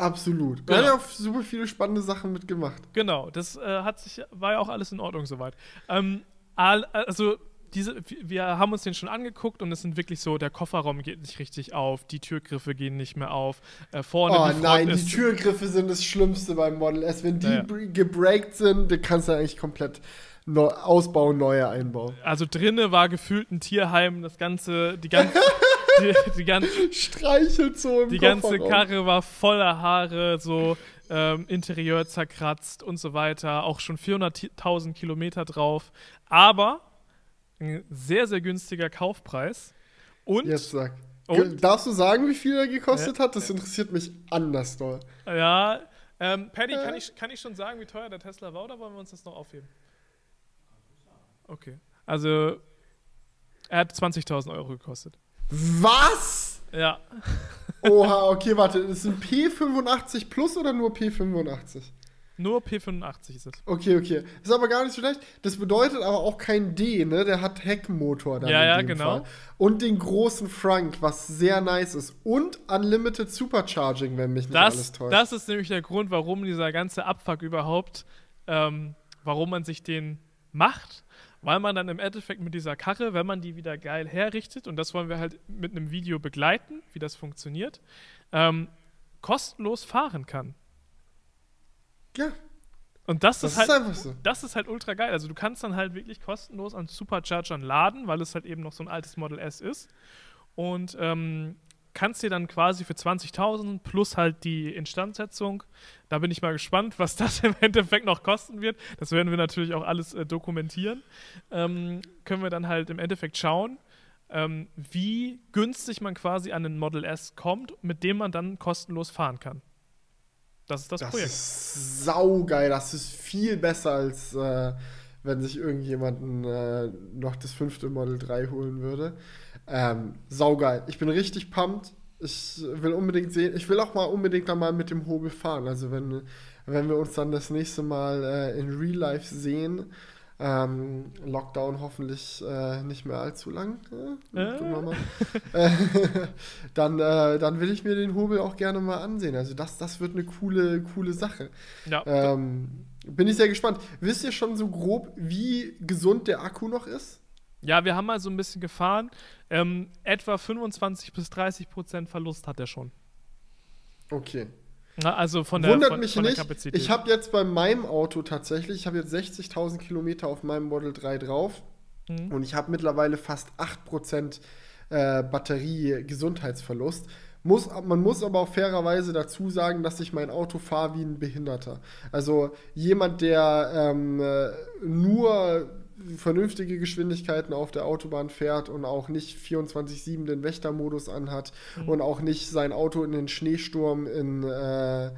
Absolut. Genau. Er hat ja auch super viele spannende Sachen mitgemacht. Genau, das äh, hat sich, war ja auch alles in Ordnung soweit. Ähm, also diese, wir haben uns den schon angeguckt und es sind wirklich so, der Kofferraum geht nicht richtig auf, die Türgriffe gehen nicht mehr auf, äh, vorne Oh die nein, die Türgriffe sind das Schlimmste beim Model S. Wenn die Ja, ja. br- gebreakt sind, dann kannst du eigentlich komplett neu, ausbauen, neue einbauen. also drinne war gefühlt ein Tierheim, das ganze, die ganze, [LAUGHS] die, die, ganze, Streichelt so im die ganze. Karre war voller Haare, so ähm, Interieur zerkratzt und so weiter, auch schon 400.000 Kilometer drauf, aber ein sehr, sehr günstiger Kaufpreis. Und Jetzt sag. Und? Darfst du sagen, wie viel er gekostet hat? Das interessiert mich anders doll. Ja, ähm, Paddy, kann Äh. ich, kann ich schon sagen, wie teuer der Tesla war oder wollen wir uns das noch aufheben? Okay. Also, er hat 20.000 Euro gekostet. Was? Ja. Oha, okay, warte. Ist ein P85 Plus oder nur P85? Nur P85 ist es. Okay, okay. Ist aber gar nicht so schlecht. Das bedeutet aber auch kein D, ne? Der hat Heckmotor dann Ja, ja, genau. Fall. Und den großen Frank, was sehr nice ist. Und Unlimited Supercharging, wenn mich nicht alles täuscht. das ist nämlich der Grund, warum dieser ganze Abfuck überhaupt, ähm, warum man sich den macht. Weil man dann im Endeffekt mit dieser Karre, wenn man die wieder geil herrichtet, und das wollen wir halt mit einem Video begleiten, wie das funktioniert, ähm, kostenlos fahren kann. ja, Und das, das ist ist, halt. so. Das ist halt ultra geil. Also du kannst dann halt wirklich kostenlos an Superchargern laden, weil es halt eben noch so ein altes Model S ist. Und ähm, kannst dir dann quasi für 20.000 plus halt die Instandsetzung, da bin ich mal gespannt, was das [LAUGHS] im Endeffekt noch kosten wird. Das werden wir natürlich auch alles äh, dokumentieren. Ähm, können wir dann halt im Endeffekt schauen, ähm, wie günstig man quasi an ein Model S kommt, mit dem man dann kostenlos fahren kann. Das ist das, Das Projekt. ist saugeil. Das ist viel besser, als äh, wenn sich irgendjemand äh, noch das fünfte Model 3 holen würde. Ähm, saugeil. Ich bin richtig pumped. Ich will unbedingt sehen, ich will auch mal unbedingt dann mal mit dem Hobel fahren. Also wenn, wenn wir uns dann das nächste Mal äh, in Real Life sehen, ähm, Lockdown hoffentlich äh, nicht mehr allzu lang. Ja, Äh. Äh, [LAUGHS] dann, äh, dann will ich mir den Hobel auch gerne mal ansehen. Also das, das wird eine coole, coole Sache. Ja, Ähm, Bin ich sehr gespannt. Wisst ihr schon so grob, wie gesund der Akku noch ist? Ja, wir haben mal so ein bisschen gefahren. Ähm, etwa 25 bis 30 Prozent Verlust hat er schon. Okay. Na, also von der, Wundert von, mich von nicht. Kapazität. Ich habe jetzt bei meinem Auto tatsächlich, ich habe jetzt 60.000 Kilometer auf meinem Model 3 drauf Mhm. und ich habe mittlerweile fast 8% äh, Batterie-Gesundheitsverlust. Muss, man muss aber auch fairerweise dazu sagen, dass ich mein Auto fahre wie ein Behinderter. Also jemand, der ähm, äh, nur vernünftige Geschwindigkeiten auf der Autobahn fährt und auch nicht 24-7 den Wächtermodus anhat und auch nicht sein Auto in den Schneesturm in, äh, [LAUGHS]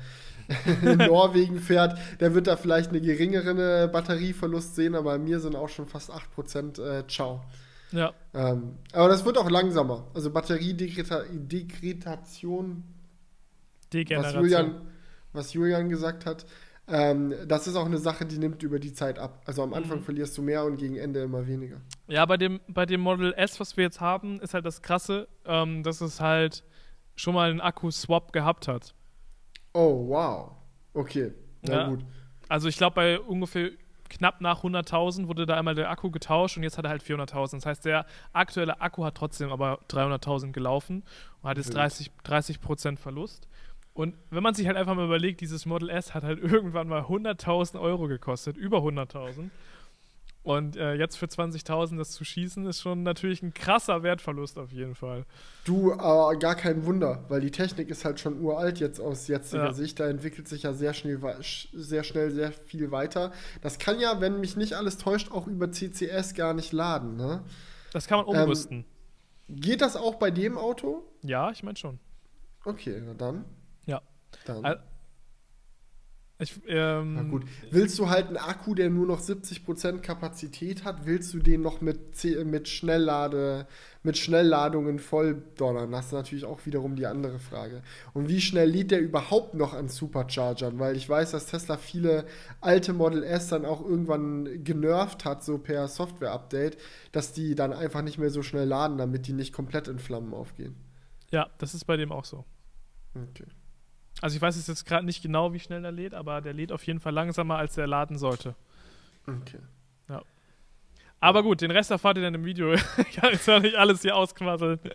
in Norwegen fährt, der wird da vielleicht eine geringere Batterieverlust sehen, aber bei mir sind auch schon fast 8% äh, Ciao. ja. Ähm, aber das wird auch langsamer. Also Batteriedegradation, was. Julian, was Julian gesagt hat, ähm, das ist auch eine Sache, die nimmt über die Zeit ab. Also am Anfang Mhm. verlierst du mehr und gegen Ende immer weniger. Ja, bei dem, bei dem Model S, was wir jetzt haben, ist halt das Krasse, ähm, dass es halt schon mal einen Akku-Swap gehabt hat. Oh, wow. Okay. Na Ja. gut. Also ich glaube, bei ungefähr knapp nach 100.000 wurde da einmal der Akku getauscht und jetzt hat er halt 400.000. Das heißt, der aktuelle Akku hat trotzdem aber 300.000 gelaufen und hat jetzt Wild. 30, 30% Verlust. Und wenn man sich halt einfach mal überlegt, dieses Model S hat halt [LAUGHS] irgendwann mal 100.000 Euro gekostet, über 100.000. Und äh, jetzt für 20.000 das zu schießen, ist schon natürlich ein krasser Wertverlust auf jeden Fall. Du, aber gar kein Wunder, weil die Technik ist halt schon uralt jetzt aus jetziger Ja. Sicht. Da entwickelt sich ja sehr schnell, sehr schnell sehr viel weiter. Das kann ja, wenn mich nicht alles täuscht, auch über CCS gar nicht laden. Ne? Das kann man Ähm, umrüsten. Geht das auch bei dem Auto? ja, ich meine schon. Okay, na dann. Dann. Ich, ähm, Na gut. Willst du halt einen Akku, der nur noch 70% Kapazität hat, willst du den noch mit, mit, Schnelllade, mit Schnellladungen volldonnern? Das ist natürlich auch wiederum die andere Frage. Und wie schnell lädt der überhaupt noch an Superchargern? Weil ich weiß, dass Tesla viele alte Model S dann auch irgendwann genervt hat, so per Software-Update, dass die dann einfach nicht mehr so schnell laden, damit die nicht komplett in Flammen aufgehen. Ja, das ist bei dem auch so. Okay. Also ich weiß jetzt jetzt gerade nicht genau, wie schnell er lädt, aber der lädt auf jeden Fall langsamer, als der laden sollte. Okay. Aber gut, den Rest erfahrt ihr dann im Video. [LAUGHS] ich kann jetzt auch nicht alles hier ausquasseln. [LAUGHS]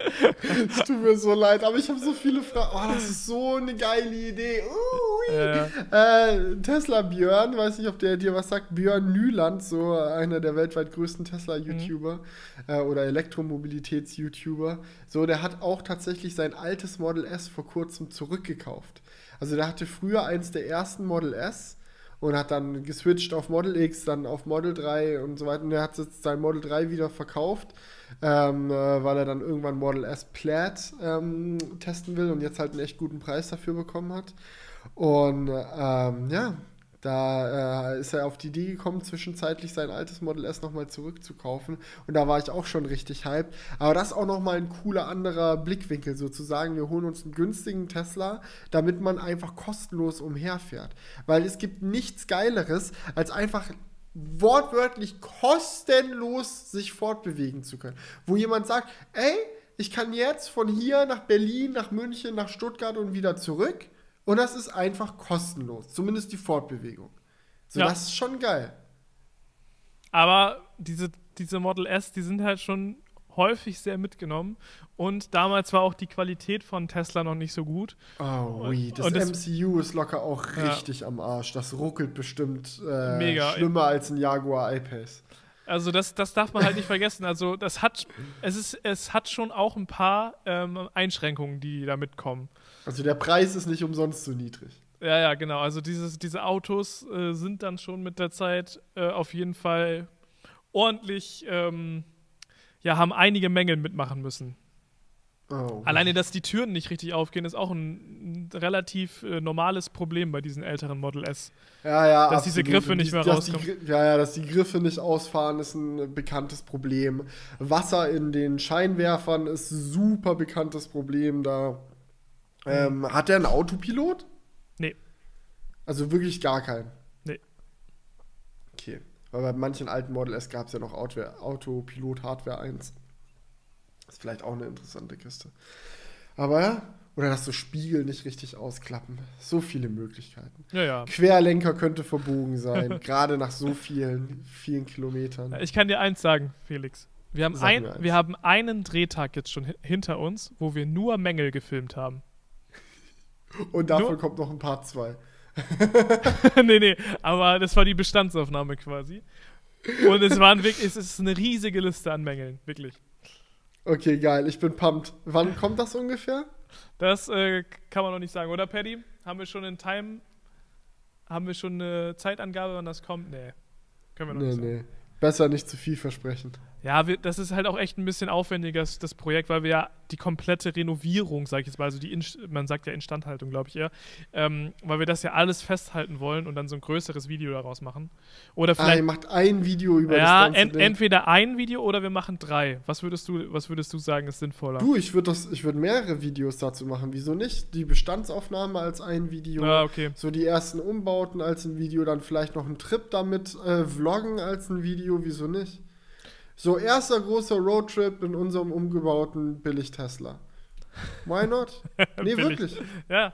Es tut mir so leid, aber ich habe so viele Fragen. Oh, das ist so eine geile Idee. Ui. Äh, Äh, Tesla Björn, weiß nicht, ob der dir was sagt. Björn Nyland, so einer der weltweit größten Tesla-YouTuber äh, oder Elektromobilitäts-YouTuber. So, der hat auch tatsächlich sein altes Model S vor kurzem zurückgekauft. Also der hatte früher eins der ersten Model S und hat dann geswitcht auf Model X, dann auf Model 3 und so weiter. Und der hat jetzt sein Model 3 wieder verkauft, ähm, äh, weil er dann irgendwann Model S Plaid ähm, testen will und jetzt halt einen echt guten Preis dafür bekommen hat. Und ähm, ja, da äh, ist er auf die Idee gekommen, zwischenzeitlich sein altes Model S nochmal zurückzukaufen. Und da war ich auch schon richtig hyped. Aber das ist auch nochmal ein cooler anderer Blickwinkel, sozusagen. Wir holen uns einen günstigen Tesla, damit man einfach kostenlos umherfährt. Weil es gibt nichts Geileres, als einfach wortwörtlich kostenlos sich fortbewegen zu können. Wo jemand sagt, ey, ich kann jetzt von hier nach Berlin, nach München, nach Stuttgart und wieder zurück. Und das ist einfach kostenlos. Zumindest die Fortbewegung. So, Ja. das ist schon geil. aber diese, diese Model S, die sind halt schon häufig sehr mitgenommen. Und damals war auch die Qualität von Tesla noch nicht so gut. Oh, ui, das und das- MCU ist locker auch Ja. richtig am Arsch. Das ruckelt bestimmt äh, Mega. schlimmer als ein Jaguar I-Pace. Also das, das darf man halt nicht vergessen. Also das hat, es ist, es hat schon auch ein paar ähm, Einschränkungen, die da mitkommen. Also der Preis ist nicht umsonst so niedrig. Ja, ja, genau. Also dieses, diese Autos äh, sind dann schon mit der Zeit äh, auf jeden Fall ordentlich, ähm, ja, haben einige Mängel mitmachen müssen. Oh, Alleine, dass die Türen nicht richtig aufgehen, ist auch ein, ein relativ äh, normales Problem bei diesen älteren Model S. Ja, ja, Dass diese absolut. Griffe Und nicht mehr dass die rauskommen. Gri- Ja, ja, dass die Griffe nicht ausfahren, ist ein bekanntes Problem. Wasser in den Scheinwerfern ist ein super bekanntes Problem da. Ähm, hat der einen Autopilot? Nee. Also wirklich gar keinen. Nee. Okay. Weil bei manchen alten Model S gab es ja noch Autopilot Hardware 1. Ist vielleicht auch eine interessante Kiste. Aber ja, oder dass so Spiegel nicht richtig ausklappen. So viele Möglichkeiten. Ja, ja. Querlenker könnte verbogen sein, [LAUGHS] gerade nach so vielen, vielen Kilometern. Ich kann dir eins sagen, Felix. Wir haben, Sag ein, wir haben einen Drehtag jetzt schon hi- hinter uns, wo wir nur Mängel gefilmt haben. Und davon Nur- kommt noch ein Part 2. [LAUGHS] nee, nee, aber das war die Bestandsaufnahme quasi. Und es waren wirklich, es ist eine riesige Liste an Mängeln, wirklich. Okay, geil, ich bin pumped. Wann kommt das ungefähr? Das äh, kann man noch nicht sagen, oder Paddy? Haben wir schon in Time, haben wir schon eine Zeitangabe, wann das kommt? Nee. Können wir noch Nee, nicht sagen. nee. Besser nicht zu viel versprechen. Ja, wir, das ist halt auch echt ein bisschen aufwendiger, das, Projekt, weil wir ja die komplette Renovierung, sag ich jetzt mal, also die, Inst man sagt ja Instandhaltung, glaube ich eher, ähm, weil wir das ja alles festhalten wollen und dann so ein größeres Video daraus machen. Oder Ah, vielleicht, ihr macht ein Video über ja, das ganze ent, Ding. entweder ein Video oder wir machen drei. Was würdest du, was würdest du sagen, ist sinnvoller? Du, ich würde würd mehrere Videos dazu machen. Wieso nicht? Die Bestandsaufnahme als ein Video. Ja, okay. So die ersten Umbauten als ein Video, dann vielleicht noch einen Trip damit äh, vloggen als ein Video, wieso nicht? So erster großer Roadtrip in unserem umgebauten Billig-Tesla. Why not? [LAUGHS] Nee, wirklich. Ja.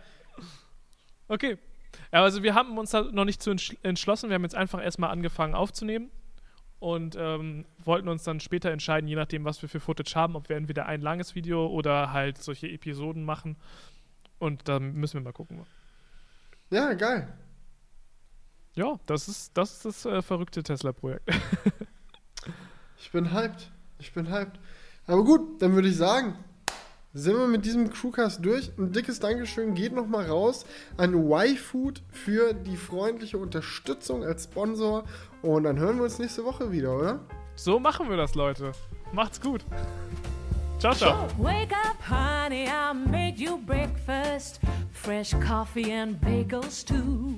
Okay. Ja, also wir haben uns da noch nicht zu entschl- entschlossen. Wir haben jetzt einfach erstmal angefangen aufzunehmen und ähm, wollten uns dann später entscheiden, je nachdem, was wir für Footage haben, ob wir entweder ein langes Video oder halt solche Episoden machen. Und dann müssen wir mal gucken. Ja, geil. Ja, das ist das, ist das äh, verrückte Tesla-Projekt. [LAUGHS] Ich bin hyped. Ich bin hyped. Aber gut, dann würde ich sagen, sind wir mit diesem Crewcast durch. Ein dickes Dankeschön geht nochmal raus an Y-Food für die freundliche Unterstützung als Sponsor. Und dann hören wir uns nächste Woche wieder, oder? so machen wir das, Leute. Macht's gut. Ciao, ciao. Wake up, honey, I made you breakfast. Fresh coffee and bagels, too.